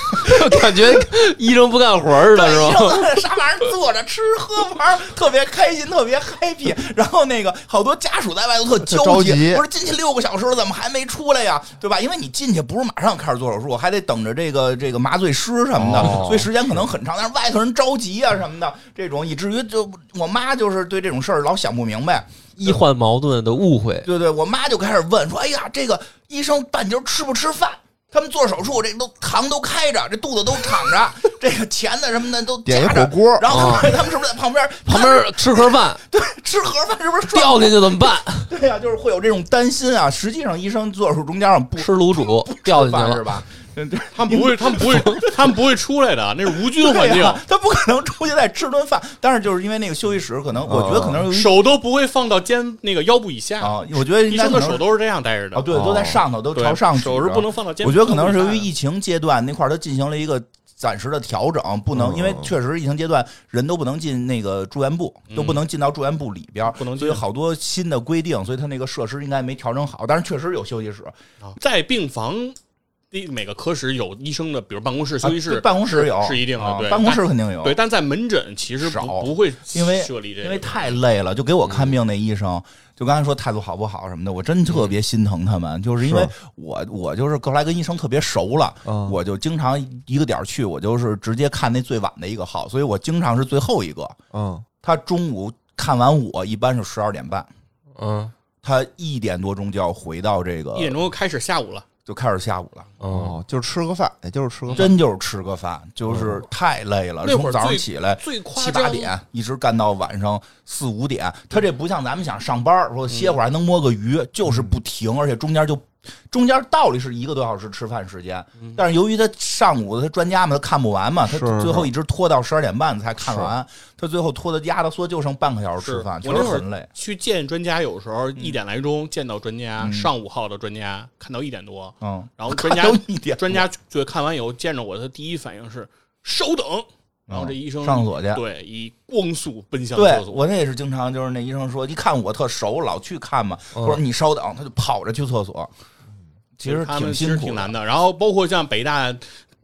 感觉医生不干活似的，是医吧？生在沙发上坐着吃喝玩儿，特别开心，特别 happy。然后那个好多家属在外头特焦着急不是进去六个小时了，怎么还没出来呀？对吧？因为你进去不是马上开始做手术，还得等着这个这个麻醉师什么的，哦所以时间可能很长。但是外头人着急啊什么的，这种以至于就我妈就是对这种事儿老想不明白。医患矛盾的误会。对对，我妈就开始问说：“哎呀，这个医生半截吃不吃饭？他们做手术，这都糖都开着，这肚子都敞着，这个钳子什么的都点一夹着火锅然后啊他们是不是在旁边 旁边吃盒饭对吃盒饭？是不是掉进去怎么办？对呀、就是会有这种担心啊。实际上，医生做手术中间上不吃卤煮掉进去了，是吧？他们不会，他们不会，他们不会出来的，那是无菌环境，他不可能出去再吃顿饭。但是就是因为那个休息室，可能我觉得可能手都不会放到肩那个腰部以下。啊，我觉得应医生的手都是这样待着的啊，对，都在上头，都朝上手是不能放到肩。我觉得可能是由于疫情阶段那块儿，它进行了一个暂时的调整，不能，嗯因为确实疫情阶段人都不能进那个住院部，都不能进到住院部里边儿，不能进所以好多新的规定，所以他那个设施应该没调整好，但是确实有休息室，啊在病房。第每个科室有医生的，比如办公室、休息室啊，办公室有是一定的对啊办公室肯定有，对，但在门诊其实少不不会因为设立这个，因为太累了，就给我看病那医生，就刚才说态度好不好什么的，我真特别心疼他们，就是因为我我就是后来跟医生特别熟了，嗯。我就经常一个点儿去，我就是直接看那最晚的一个号，所以我经常是最后一个。嗯，他中午看完我一般是十二点半，嗯。他一点多钟就要回到这个一，点钟开始下午了，就开始下午了。哦，哦，就是吃个饭，也就是吃个饭，真就是吃个饭，就是太累了。从早上那会儿最起来最夸七八点，一直干到晚上四五点。他这不像咱们想上班说歇会儿还能摸个鱼，就是不停，而且中间就中间道理是一个多小时吃饭时间，但是由于他上午他专家嘛，他看不完嘛，他最后一直拖到十二点半才看完，他最后拖的压的缩就剩半个小时吃饭，确实很累。去见专家，有时候一点来钟见到专家，嗯。上午号的专家看到一点多，嗯，然后看专家 到一点，专家就看完以后见着我，他第一反应是稍等，然后这医生嗯上厕所去。对以光速奔向厕所，我那也是经常，就是那医生说，一看我特熟，老去看嘛，嗯。我说你稍等，他就跑着去厕所，其实他们其实挺难的。然后包括像北大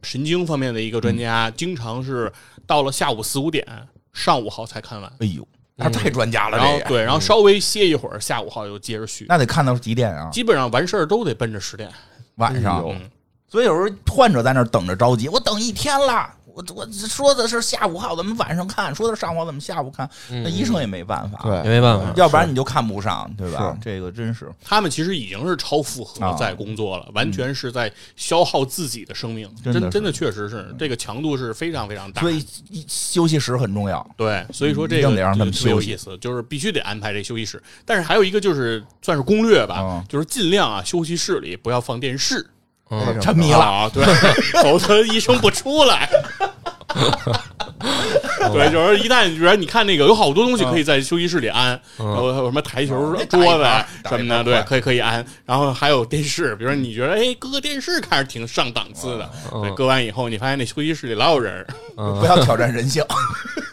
神经方面的一个专家，经常是到了下午四五点，上午号才看完，哎呦，他太专家了，对，然后稍微歇一会儿，下午号又接着续，那得看到几点啊？基本上完事儿都得奔着十点。晚上。嗯所以有时候患者在那儿等着着急，我等一天了。我我说的是下午好，咱们晚上看？说的是上午号，怎么下午看？那医生也没办法，对也没办法，要不然你就看不上，对吧？这个真是他们其实已经是超负荷啊在工作了，完全是在消耗自己的生命，真的真真的确实是这个强度是非常非常大所。以一休息室很重要。对，所以说这个定得让他们就特别有休息意思，就是必须得安排这休息室。但是还有一个就是算是攻略吧嗯，就是尽量啊休息室里不要放电视，嗯，沉迷了，啊，对，否则医生不出来。对，就是一旦比如说你看那个有好多东西可以在休息室里安，然后还有什么台球嗯桌子什么的，对，可以可以安。然后还有电视，比如说你觉得哎搁个电视看着挺上档次的，嗯对，搁完以后你发现那休息室里老有人儿，不要挑战人性。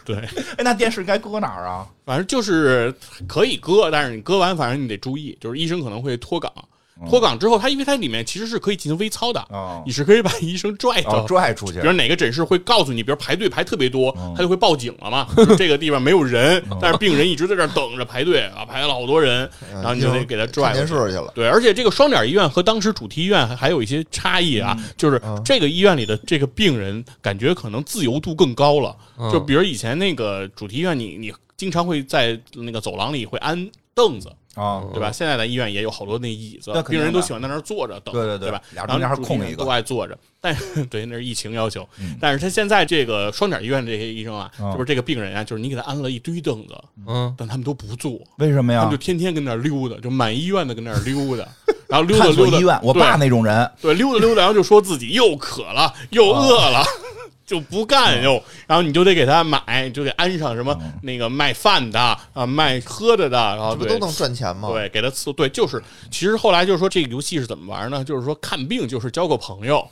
对，哎，那电视该搁哪儿啊？反正就是可以搁，但是你搁完反正你得注意，就是医生可能会脱岗。脱岗之后，它因为它里面其实是可以进行微操的，哦你是可以把医生拽哦走，，拽出去比。如哪个诊室会告诉你，比如排队排特别多，嗯他就会报警了嘛。就这个地方没有人，但是病人一直在这儿等着排队啊，排了好多人，然后你就得给他拽看电过去。了。对，而且这个双点医院和当时主题医院还还有一些差异啊，就是嗯这个医院里的这个病人感觉可能自由度更高了。嗯就比如以前那个主题医院，你你经常会在那个走廊里会安凳子，啊，对吧？现在的医院也有好多那椅子病人都喜欢在那儿坐着等，对对对。对吧？俩中间还然后主题医院空一个。都爱坐着，但是 对那是疫情要求。嗯，但是他现在这个双点医院这些医生啊，嗯。就是这个病人啊，就是你给他安了一堆凳子，嗯，但他们都不坐，为什么呀？他们就？天天跟那儿溜达，就满医院的跟那儿溜达，然后溜达溜达，我爸那种人，对，溜达溜达，然后就说自己又渴了又饿了，就不干又，然后你就得给他买，就得安上什么嗯那个卖饭的啊，卖喝的的，然后。这不都能赚钱吗？对，给他刺对，就是其实后来就是说这个游戏是怎么玩呢？就是说看病就是交个朋友，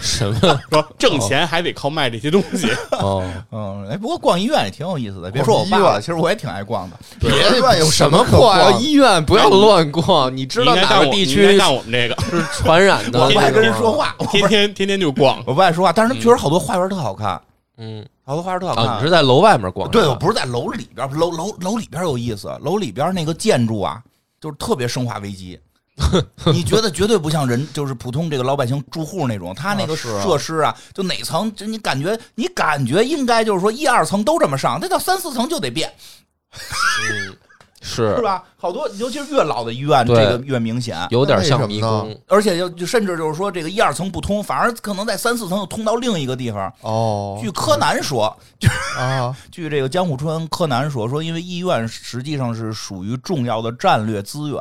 什么？说挣钱还得靠卖这些东西。哦，嗯，哎，不过逛医院也挺有意思的。别说我爸逛了，其实我也挺爱逛的。别医院有什么逛？医院？不要乱逛，你知道哪个地区你应该干我们这个，是传染的？我不爱跟人说话，我天天天天就逛。我不爱说话，但是他确实好多花园特好看，嗯好多花园特好啊，看你是。在楼外面逛？对，我不是在楼里边，楼楼楼里边有意思，楼里边那个建筑啊，就是特别生化危机。你觉得绝对不像人，就是普通这个老百姓住户那种，他那个设施啊，就哪层，就你感觉你感觉应该就是说一二层都这么上，那到三四层就得变。嗯，是是吧？好多，尤其是越老的医院，这对个越明显。有点像那为什么呢迷宫。而且就就甚至就是说，这个一二层不通，反而可能在三四层又通到另一个地方。哦据柯南说，啊，据这个江户川柯南说，说因为医院实际上是属于重要的战略资源，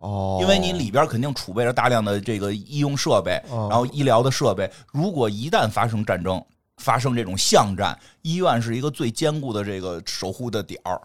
哦，因为你里边肯定储备着大量的这个医用设备，哦然后医疗的设备，如果一旦发生战争，发生这种巷战，医院是一个最坚固的这个守护的点儿。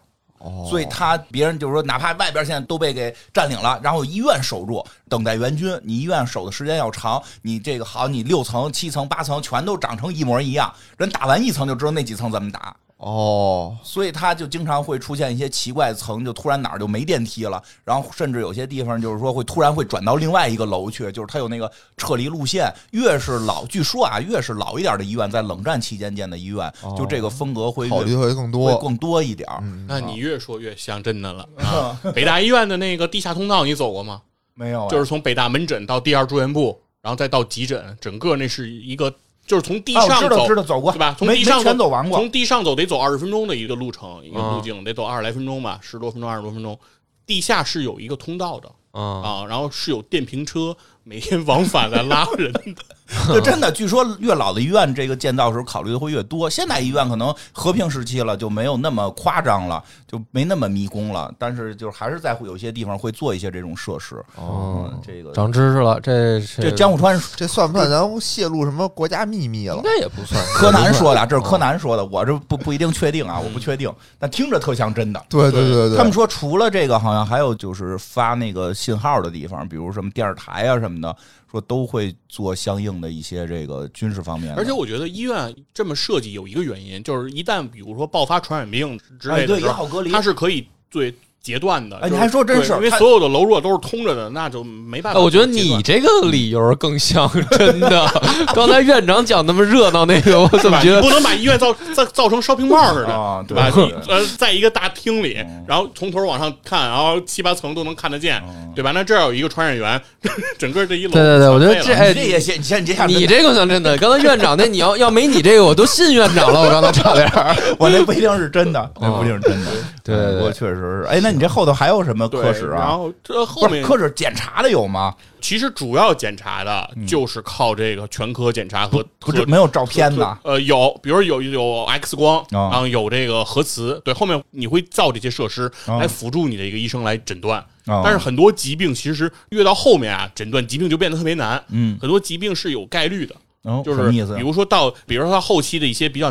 所以他别人就是说，哪怕外边现在都被给占领了，然后医院守住，等待援军。你医院守的时间要长，你这个好，你六层、七层、八层全都长成一模一样，人打完一层就知道那几层怎么打。哦，所以他就经常会出现一些奇怪的层，就突然哪儿就没电梯了，然后甚至有些地方就是说会突然会转到另外一个楼去，就是它有那个撤离路线。越是老，据说啊，越是老一点的医院，在冷战期间建的医院，就这个风格会越考虑会更会多，更多一点。嗯，那你越说越像真的了啊！北大医院的那个地下通道你走过吗？没有啊，就是从北大门诊到第二住院部，然后再到急诊，整个那是一个就是从地哦上走知道知道走过对吧？从地上走完过。从地上走得走二十分钟的一个路程，一个啊路径得走二十来分钟吧，十多分钟、二十多分钟。地下是有一个通道的啊，啊，然后是有电瓶车每天往返来拉人的。就真的，据说越老的医院这个建造时候考虑的会越多。现代医院可能和平时期了就没有那么夸张了，就没那么迷宫了。但是就是还是在有些地方会做一些这种设施。哦嗯，这个长知识了，这这这江户川这算不算咱泄露什么国家秘密了应？该也不算。柯南说的，这是柯南说的，我这不不一定确定啊，我不确定，但听着特像真的。对对对对，他们说除了这个，好像还有就是发那个信号的地方，比如什么电视台啊什么的，说都会做相应的一些这个军事方面。而且我觉得医院这么设计有一个原因，就是一旦比如说爆发传染病之类的时候，也好隔离它是可以对截断的。哎你还说真是因为所有的楼若都是通着的，那就没办哎，法。我觉得你这个理由更像真的。刚才院长讲那么热闹，那个我怎么觉得不能把医院造造造成 shopping mall 似的，啊，对吧？你呃，在一个大厅里嗯，然后从头往上看，然后七八层都能看得见，嗯对吧？那这儿有一个传染源，整个这一楼对对对我觉得这哎这也像，你这你这样你这个像真的。刚才院长那你要要没你这个，我都信院长了。我刚才差点儿。我那不一定是真的，那不一定是真的。对我确实是。哎，那你这后头还有什么科室啊？然后这后面科室检查的有吗？其实主要检查的就是靠这个全科检查和嗯不是没有照片的？呃，有，比如有有 X 光，啊然后有这个核磁，对，后面你会造这些设施啊来辅助你的一个医生来诊断。啊但是很多疾病其实越到后面啊，诊断疾病就变得特别难。嗯，很多疾病是有概率的，哦，就是比如说到，比如说他后期的一些比较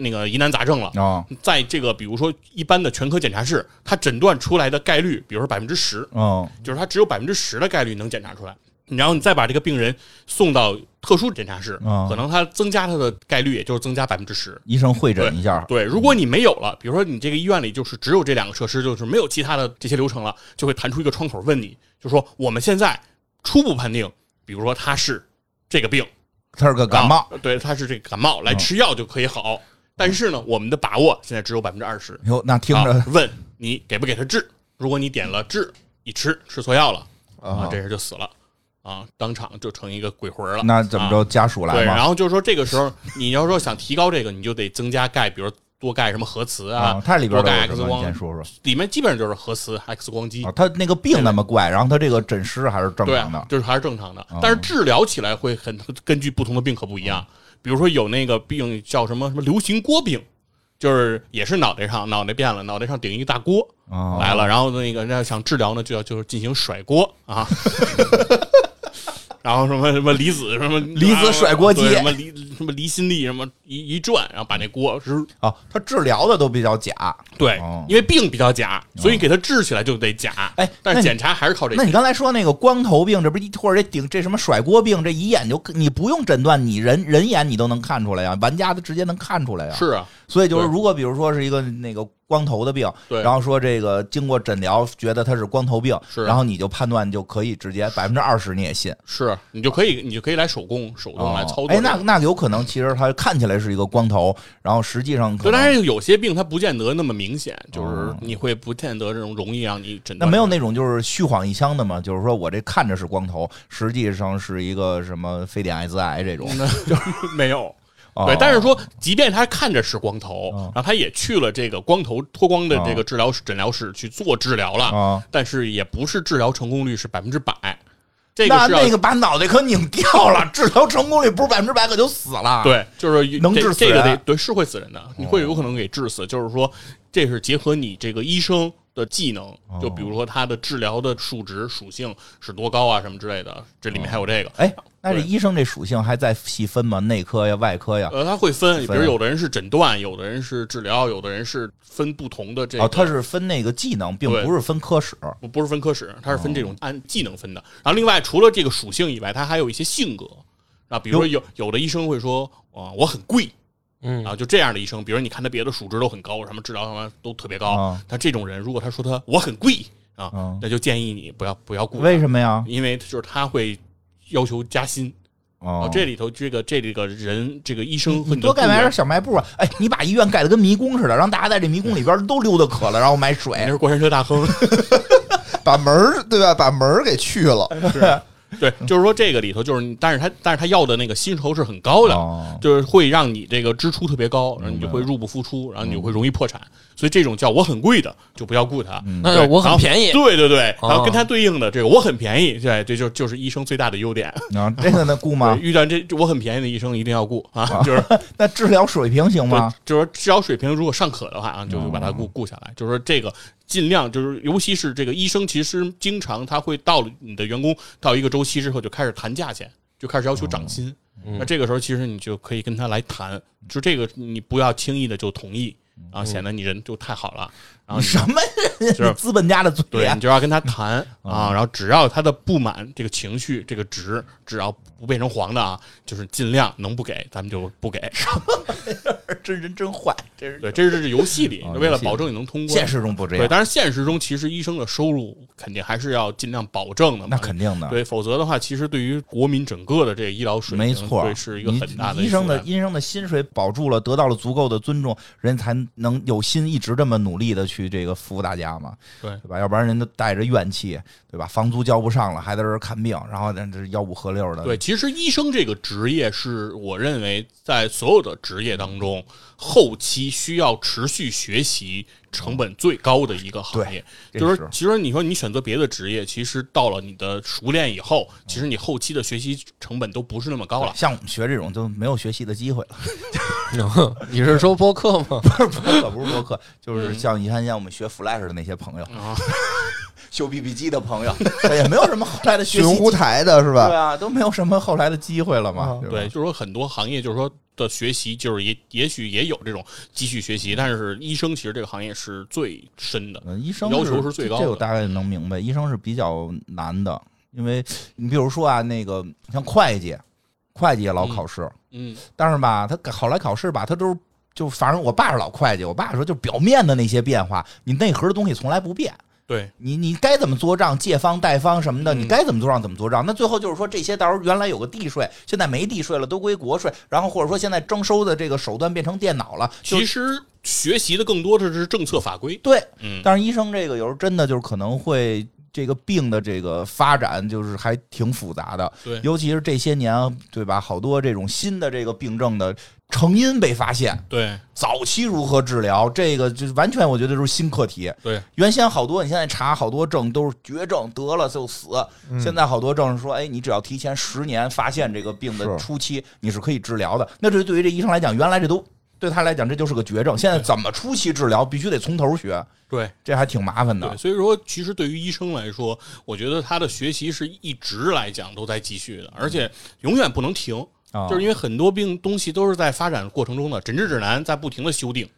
那个疑难杂症了。啊？在这个，比如说一般的全科检查室，它诊断出来的概率，比如说百分之十，哦，就是它只有百分之十的概率能检查出来。然后你再把这个病人送到特殊检查室，啊可能他增加他的概率也就是增加百分之十。医生会诊一下。对，如果你没有了，比如说你这个医院里就是只有这两个设施，就是没有其他的这些流程了，就会弹出一个窗口问你，就说我们现在初步判定，比如说他是这个病，他是个感冒啊，对，他是这个感冒，来吃药就可以好。但是呢，我们的把握现在只有百分之二十。哟，那听着啊问你给不给他治？如果你点了治，一吃吃错药了啊啊，这人就死了啊，当场就成一个鬼魂了。那怎么着？家属来对，然？后就是说这个时候你要说想提高这个，你就得增加钙，比如多钙什么核磁啊啊，，它里边多钙 X 光先说说里面基本上就是核磁、X 光机啊。。他那个病那么怪，然后他这个诊师还是正常的，。啊就是还是正常的啊，但是治疗起来会很根据不同的病可不一样。比如说有那个病叫什么什么流行锅病，就是也是脑袋上脑袋变了，脑袋上顶一个大锅啊来了，然后那个那想治疗呢，就要就是进行甩锅啊。然后什么什么离子什么 离子甩锅机什么离什么离心力什么一一转，然后把那锅是啊，他治疗的都比较假。对哦，因为病比较假，所以给它治起来就得假。哎那你但是检查还是靠这些。那你刚才说那个光头病，这不是一或者这顶这什么甩锅病，这一眼就你不用诊断，你人人眼你都能看出来呀，玩家的直接能看出来呀。是啊，所以就是，如果比如说是一个那个光头的病，对然后说这个经过诊疗觉得他是光头病，是然后你就判断就可以直接百分之二十你也信，是你就可以，你就可以来手工手动来操作这哎，个。那那有可能其实他看起来是一个光头，然后实际上可对，能但是有些病它不见得那么明显，就是哦你会不见得这种容易让你诊断。那没有那种就是虚晃一枪的吗？就是说我这看着是光头，实际上是一个什么非典艾滋癌这种。那 没有，哦对，但是说，即便他看着是光头，哦然后他也去了这个光头脱光的这个治疗室诊疗室去做治疗了，啊，但是也不是治疗成功率是百分之百。这个那那个把脑袋可拧掉了，治疗成功率不是百分之百，可就死了。，对，就是能治死这个得对是会死人的，你会有可能给治死。就是说，这是结合你这个医生的技能，就比如说他的治疗的数值属性是多高啊，什么之类的，这里面还有这个。哎，那这医生这属性还在细分吗？内科呀、外科呀？呃，他会分，比如有的人是诊断，有的人是治疗，有的人是分不同的这个。哦，他是分那个技能，并不是分科室。不不是分科室，他是分这哦种按技能分的。然后另外除了这个属性以外，他还有一些性格。啊，比如说有有的医生会说，啊，我很贵，嗯然后就这样的医生，比如你看他别的数值都很高，什么治疗什么都特别高，啊但这种人如果他说他我很贵啊，嗯那就建议你不要不要雇，为什么呀？因为就是他会要求加薪。哦啊，，这里头这个这个人这个医生和你你的雇员多盖买点小卖部啊！哎，你把医院盖的跟迷宫似的，让大家在这迷宫里边都溜达渴了，然后买水。那。是过山车大亨，把门儿对吧？把门儿给去了，对，就是说这个里头就是，但是他但是他要的那个薪酬是很高的，哦就是会让你这个支出特别高，然后你就会入不敷出，然后你就会容易破产。所以这种叫我很贵的就不要雇他。那对我很便宜对对对，哦然后跟他对应的这个我很便宜，对，这就就是医生最大的优点。啊，这个能雇吗？遇到这我很便宜的医生一定要雇啊，就是 那治疗水平行吗？就是说治疗水平如果尚可的话啊，就就把他哦雇雇下来。就是说这个尽量就是，尤其是这个医生，其实经常他会到了你的员工到一个周期之后就开始谈价钱，就开始要求涨薪。嗯那这个时候其实你就可以跟他来谈，就这个你不要轻易的就同意然后，显得你人就太好了。然后什么人？就是你资本家的嘴对你就要跟他谈 啊，然后只要他的不满这个情绪这个值，只要不变成黄的啊，就是尽量能不给咱们就不给。这人真坏，这是对，这是这游戏里为了保证你能通过。现实中不这对，样，当然现实中其实医生的收入肯定还是要尽量保证的嘛。那肯定的。对，否则的话，其实对于国民整个的这个医疗水平，没错，对，是一个很大的医生的医生的薪水保住了，得到了足够的尊重，人才能有心一直这么努力的去这个服务大家嘛，对对吧？要不然人都带着怨气，对吧？房租交不上了，还在这儿看病，然后这吆五喝六的，对，其实医生这个职业是我认为在所有的职业当中，后期需要持续学习成本最高的一个行业。就是是其实你说你选择别的职业，其实到了你的熟练以后，其实你后期的学习成本都不是那么高了。像我们学这种就没有学习的机会了。你是说播客吗？不是播客，不是播客，就是像你看像我们学 Flash 的那些朋友，啊，修 BB 机的朋友，也没有什么后来的学习 机寻湖台的是吧？对啊，都没有什么后来的机会了嘛。对，就是说很多行业就是说的学习，就是也也许也有这种继续学习，但是医生其实这个行业是最深的。嗯，医生要求是最高的这我大概能明白。医生是比较难的，因为你比如说啊，那个像会计，会计也老考试，嗯，但是吧，他考来考试吧，他都是就反正我爸是老会计，我爸说就表面的那些变化，你内核的东西从来不变。对，你你该怎么做账，借方贷方什么的，嗯你该怎么做账怎么做账。那最后就是说，这些到时候原来有个地税，现在没地税了，都归国税。然后或者说现在征收的这个手段变成电脑了，其实学习的更多的是政策法规。对，嗯，但是医生这个有时候真的就是可能会这个病的这个发展就是还挺复杂的，对尤其是这些年，对吧？好多这种新的这个病症的成因被发现，对早期如何治疗，这个就是完全我觉得都是新课题。对，原先好多你现在查好多症都是绝症，得了就死。现在好多症是说，哎，你只要提前十年发现这个病的初期，你是可以治疗的。那这对于这医生来讲，原来这都对他来讲这就是个绝症，现在怎么初期治疗，必须得从头学，对这还挺麻烦的对，。所以说，其实对于医生来说，我觉得他的学习是一直来讲都在继续的，而且永远不能停。啊就是因为很多病东西都是在发展过程中的，诊治指南在不停的修订，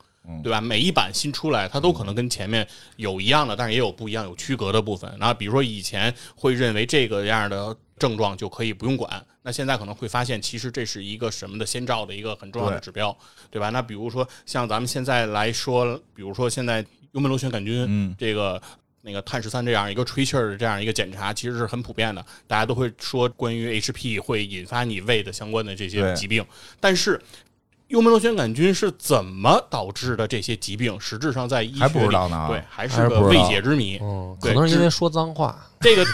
对吧？每一版新出来，它都可能跟前面有一样的，但是也有不一样、有区隔的部分。然后比如说以前会认为这个样的症状就可以不用管，那现在可能会发现，其实这是一个什么的先兆的一个很重要的指标，对吧？那比如说像咱们现在来说，比如说现在幽门螺旋杆菌，嗯这个。那个碳十三这样一个吹气儿的这样一个检查，其实是很普遍的，大家都会说关于 HP 会引发你胃的相关的这些疾病，但是幽门螺旋杆菌是怎么导致的这些疾病，实质上在医学还不知里道呢对，还还是个未解之谜。嗯，可能是因为说脏话。这个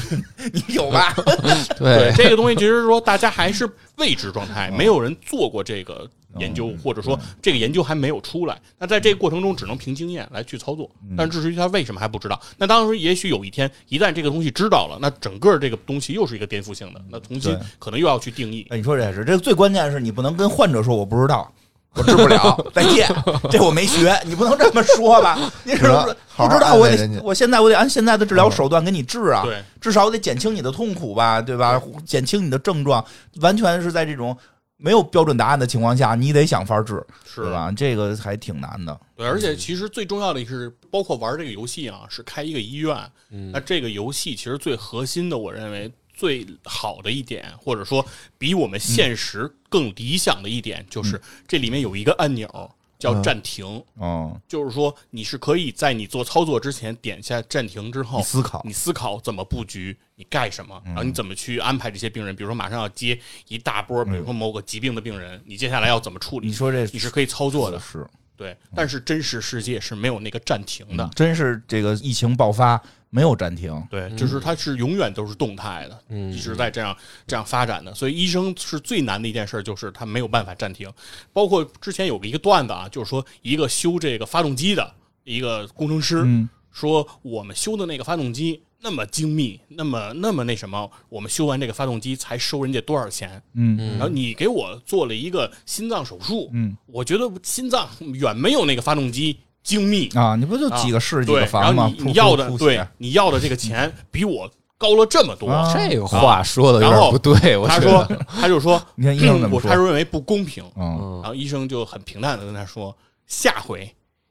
你有吧？对这个东西，其实说大家还是未知状态，没有人做过这个研究，或者说这个研究还没有出来。那在这个过程中，只能凭经验来去操作。但至于他为什么还不知道，那当时也许有一天，一旦这个东西知道了，那整个这个东西又是一个颠覆性的，那重新可能又要去定义。哎，你说这也是，这个最关键是你不能跟患者说我不知道，我治不了，再见，这我没学，你不能这么说吧？你是不知道？我得我现在我得按现在的治疗手段给你治啊，对，至少我得减轻你的痛苦吧，对吧？减轻你的症状，完全是在这种没有标准答案的情况下，你得想法治，是吧？这个还挺难的。对，而且其实最重要的是，包括玩这个游戏啊，是开一个医院。嗯那这个游戏其实最核心的，我认为最好的一点，或者说比我们现实更理想的一点，就是这里面有一个按钮叫暂停，哦，就是说你是可以在你做操作之前点下暂停之后你，思考。你思考怎么布局，你干什么，然后你怎么去安排这些病人，比如说马上要接一大波，比如说某个疾病的病人，你接下来要怎么处理？你说这你是可以操作的，是，对，但是真实世界是没有那个暂停的，真是这个疫情爆发没有暂停，对，就是它是永远都是动态的，嗯。一直在这样这样发展的。所以医生是最难的一件事，就是他没有办法暂停。包括之前有个一个段子啊，就是说一个修这个发动机的一个工程师嗯。说，我们修的那个发动机那么精密，那么那么那什么，我们修完这个发动机才收人家多少钱？嗯然后你给我做了一个心脏手术，嗯我觉得心脏远没有那个发动机精密。啊，你不就几个市几对，个房吗？然后你你要的对你要的这个钱比我高了这么多。啊这个话说的有点不对，我他说，他就说，你看医生怎么说他认为不公平。嗯，嗯然后医生就很平淡的跟他说，下回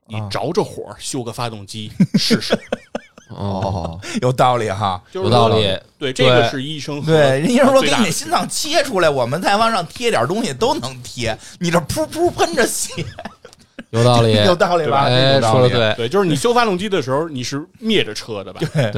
你啊着着火修个发动机试试。哦，有道理哈。有道理。对，这个是医生对，人医生说给你心脏切出来，我们再往上贴点东西都能贴，你这噗噗喷着血，有道理，有道理吧？哎，有道理说的对，对，就是你修发动机的时候，你是灭着车的吧？对，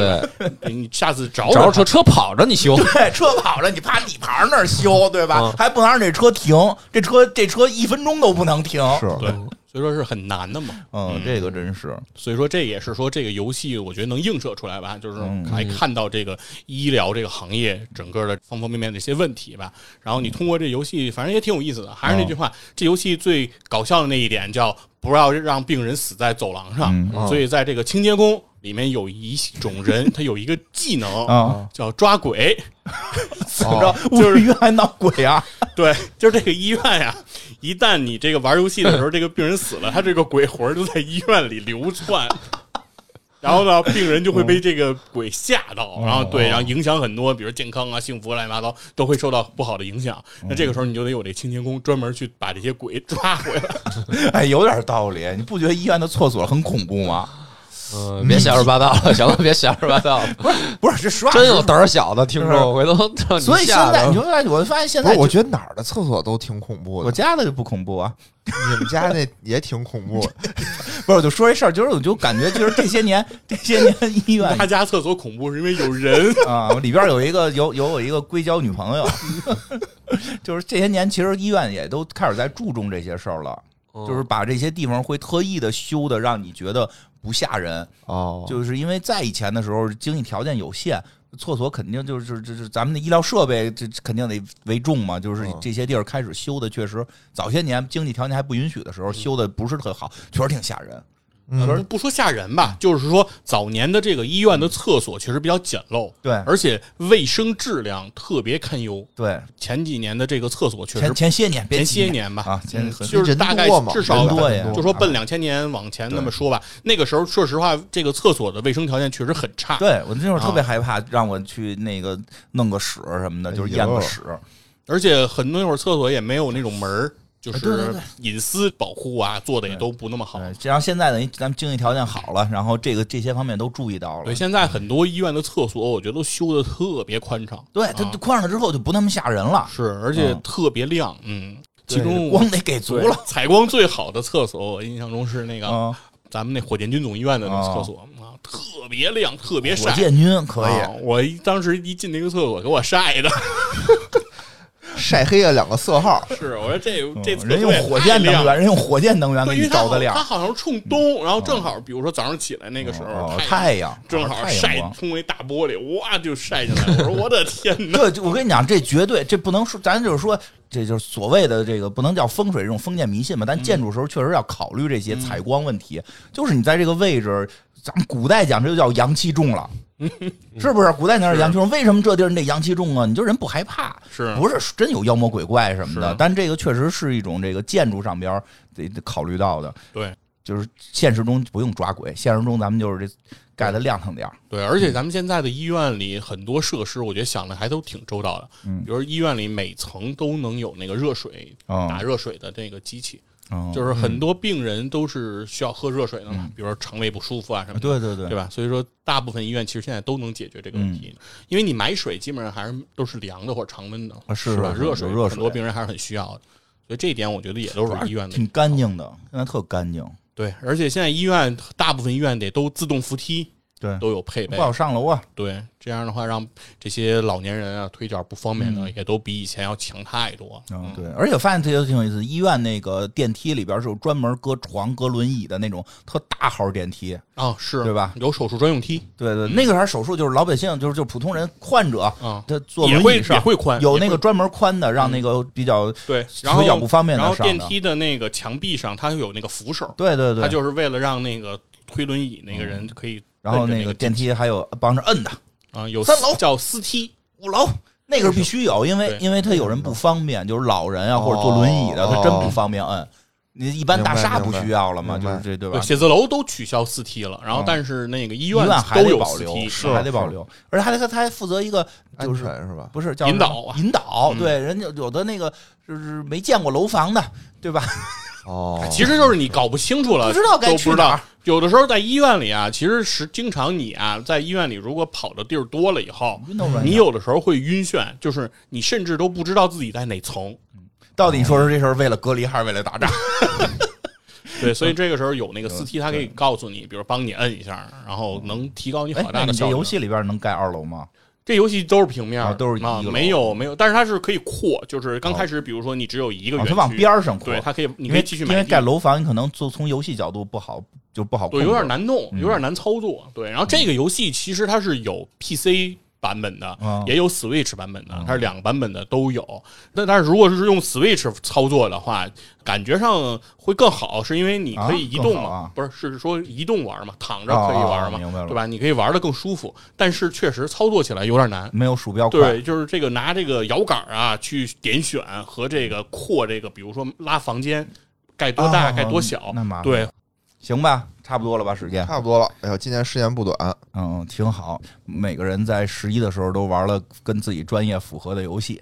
对你下次找找着车车跑着你修，对，车跑着，你趴底盘那儿修，对吧？嗯还不能让这车停，这车这车一分钟都不能停。是对，所以说是很难的嘛。嗯，这个真是，所以说这也是说这个游戏，我觉得能映射出来吧，就是嗯来看到这个医疗这个行业整个的方方面面的一些问题吧。然后你通过这游戏，反正也挺有意思的。还是那句话，这游戏最搞笑的那一点叫不要让病人死在走廊上。嗯所以在这个清洁工里面有一种人，他有一个技能啊，叫抓鬼。怎么着？就是医院还闹鬼啊？对，就是这个医院呀，一旦你这个玩游戏的时候，这个病人死了，他这个鬼魂就在医院里流窜。然后呢，病人就会被这个鬼吓到，然后对，然后影响很多，比如健康啊、幸福乱七八糟都会受到不好的影响。那这个时候你就得有这清洁工专门去把这些鬼抓回来。哎，有点道理。你不觉得医院的厕所很恐怖吗？嗯，别瞎说八道了，行了，别瞎说八道了，不是，这实话真有胆儿小的听是众，回头让你所以现在你就发现，我发现现？在我觉得哪儿的厕所都挺恐怖的我，家的就不恐怖啊。你们家那也挺恐怖。不是，我就说一事儿，就是我就感觉，就是这些年，这些年医院他家厕所恐怖是因为有人。啊，里边有一个有有我一个硅胶女朋友，就是这些年其实医院也都开始在注重这些事儿了，嗯就是把这些地方会特意的修的让你觉得不吓人，哦，就是因为在以前的时候经济条件有限。厕所肯定就是就是咱们的医疗设备，这这肯定得为重嘛。就是嗯这些地儿开始修的，确实早些年经济条件还不允许的时候，修的不是特好，确实挺吓人。嗯。不不说吓人吧，就是说早年的这个医院的厕所确实比较简陋，对。而且卫生质量特别堪忧。对，前几年的这个厕所确实前前些年，前些年吧，啊，就是大概至少就说奔两千年往前那么说吧，那个时候说实话，这个厕所的卫生条件确实很差。对我那会儿特别啊。害怕，让我去那个弄个屎什么的，就是验个屎。而且很多那会儿厕所也没有那种门儿，就是隐私保护啊，做的也都不那么好。对，这样现在等于咱们经济条件好了，然后这个这些方面都注意到了对，。现在很多医院的厕所，我觉得都修的特别宽敞，对，它啊宽敞了之后就不那么吓人了，是，而且嗯特别亮，嗯。其中光得给足了。采光最好的厕所，我印象中是那个啊，咱们那火箭军总医院的那个厕所啊，特别亮，特别晒。火箭军可以啊我一当时一进那个厕所，给我晒的。晒黑了两个色号，是，我说这这嗯人用火箭能源，人用火箭能源给你照的亮它。好像是冲东，然后正好，比如说早上起来那个时候，哦太太阳正好晒光通过一大玻璃，哇就晒进来。我说我的 天哪！这我跟你讲，这绝对这不能说，咱就是说，这就是所谓的这个不能叫风水这种封建迷信吧，但建筑时候确实要考虑这些采光问题。就是你在这个位置，咱们古代讲这就叫阳气重了。是不是？古代讲是阳气重，为什么这地儿你得阳气重啊？你就人不害怕，是不是真有妖魔鬼怪什么的？但这个确实是一种这个建筑上边得得考虑到的。对就是现实中不用抓鬼，现实中咱们就是这盖的亮堂点儿。对，而且咱们现在的医院里很多设施，我觉得想的还都挺周到的。嗯比如医院里每层都能有那个热水嗯打热水的这个机器，嗯，就是很多病人都是需要喝热水的嘛，比如说肠胃不舒服啊什么的。对对对对吧？所以说，大部分医院其实现在都能解决这个问题，因为你买水基本上还是都是凉的或者常温的，啊是吧？热水热水很多病人还是很需要的，所以这一点我觉得也都是医院的挺干净的，现在特干净。对。而且现在医院大部分医院得都自动扶梯，对，都有配备。不，好上楼啊。对，这样的话让这些老年人啊腿脚不方便的嗯。也都比以前要强太多。嗯，对，而且我发现这个挺有意思，医院那个电梯里边是有专门搁床、搁轮椅的那种特大号电梯。啊，是。对吧？有手术专用梯。对对，那个还是手术，就是老百姓，就是就普通人患者，啊，他坐也会轮椅上也会宽，有那个专门宽的，让那个比较对，然后腿脚不方便的然后上电梯的那个墙壁上它有那个扶手，对对对，它就是为了让那个推轮椅那个人可以然后那那个电梯还有帮着摁的，啊，有三楼叫司梯，五楼那个是必须有，因为因为他有人不方便，就是老人啊或者坐轮椅的，哦他真不方便摁。你一般大厦不需要了嘛，就是这对吧，？写字楼都取消四梯了，然后嗯但是那个医医院还都得保留，有司梯，是还得保留，而且还得他他还负责一个安就是全是吧？不是叫引导啊引导，嗯对，人家有的那个就是没见过楼房的，对吧？哦，其实就是你搞不清楚了，不知道该都不知道去哪儿。有的时候在医院里啊，其实是经常你啊，在医院里如果跑的地儿多了以后，你有的时候会晕眩，就是你甚至都不知道自己在哪层。到底说是这事儿为了隔离还是为了打仗？对，所以这个时候有那个司机，他可以告诉你，比如帮你摁一下，然后能提高你哎好，大的效率。游戏里边能盖二楼吗？这游戏都是平面都是一啊个没有没有，但是它是可以扩，就是刚开始比如说你只有一个园区，哦它往边儿上扩，对，它可以你可以继续因为盖楼房，你可能就从游戏角度不好，就不好对，有点难弄，嗯有点难操作。对，然后这个游戏其实它是有 PC 版本的，啊也有 Switch 版本的嗯，它是两个版本的都有。那但是如果是用 Switch 操作的话，感觉上会更好，是因为你可以移动嘛？啊啊不是，是说移动玩嘛，躺着哦可以玩嘛，对吧？你可以玩的更舒服，但是确实操作起来有点难。没有鼠标快。对，就是这个拿这个摇杆啊去点选和这个扩这个，比如说拉房间盖多大、啊盖多小，那麻烦对，行吧，差不多了吧，时间。差不多了。哎呦，今年时间不短，嗯，挺好。每个人在十一的时候都玩了跟自己专业符合的游戏。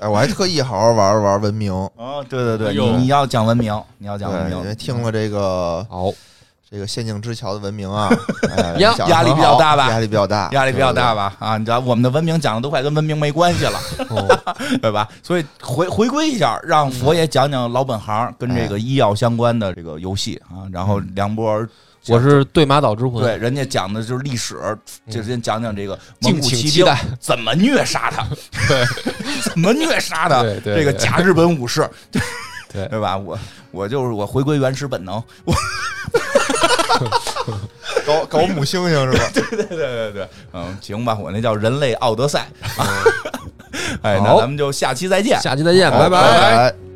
哎，我还特意好好玩玩文明。哦，对对对，你你要讲文明，你要讲文明，听了这个好，这个仙境之桥的文明啊，压力比较大吧压力比较大，压力比较大吧？吧？啊，你知道我们的文明讲的都快跟文明没关系了，哦 对吧？所以回回归一下，让佛爷讲讲老本行跟这个医药相关的这个游戏啊。然后梁波，我是对马岛之魂，对人家讲的就是历史，就先讲讲这个蒙敬古骑兵怎么虐杀他，对，怎么虐杀他，这个假日本武士，对对吧？我我就是我回归原始本能，我 搞搞母猩猩是吧？对对对对对，嗯，行吧，我那叫人类奥德赛，哎，那咱们就下期再见，下期再见，拜拜。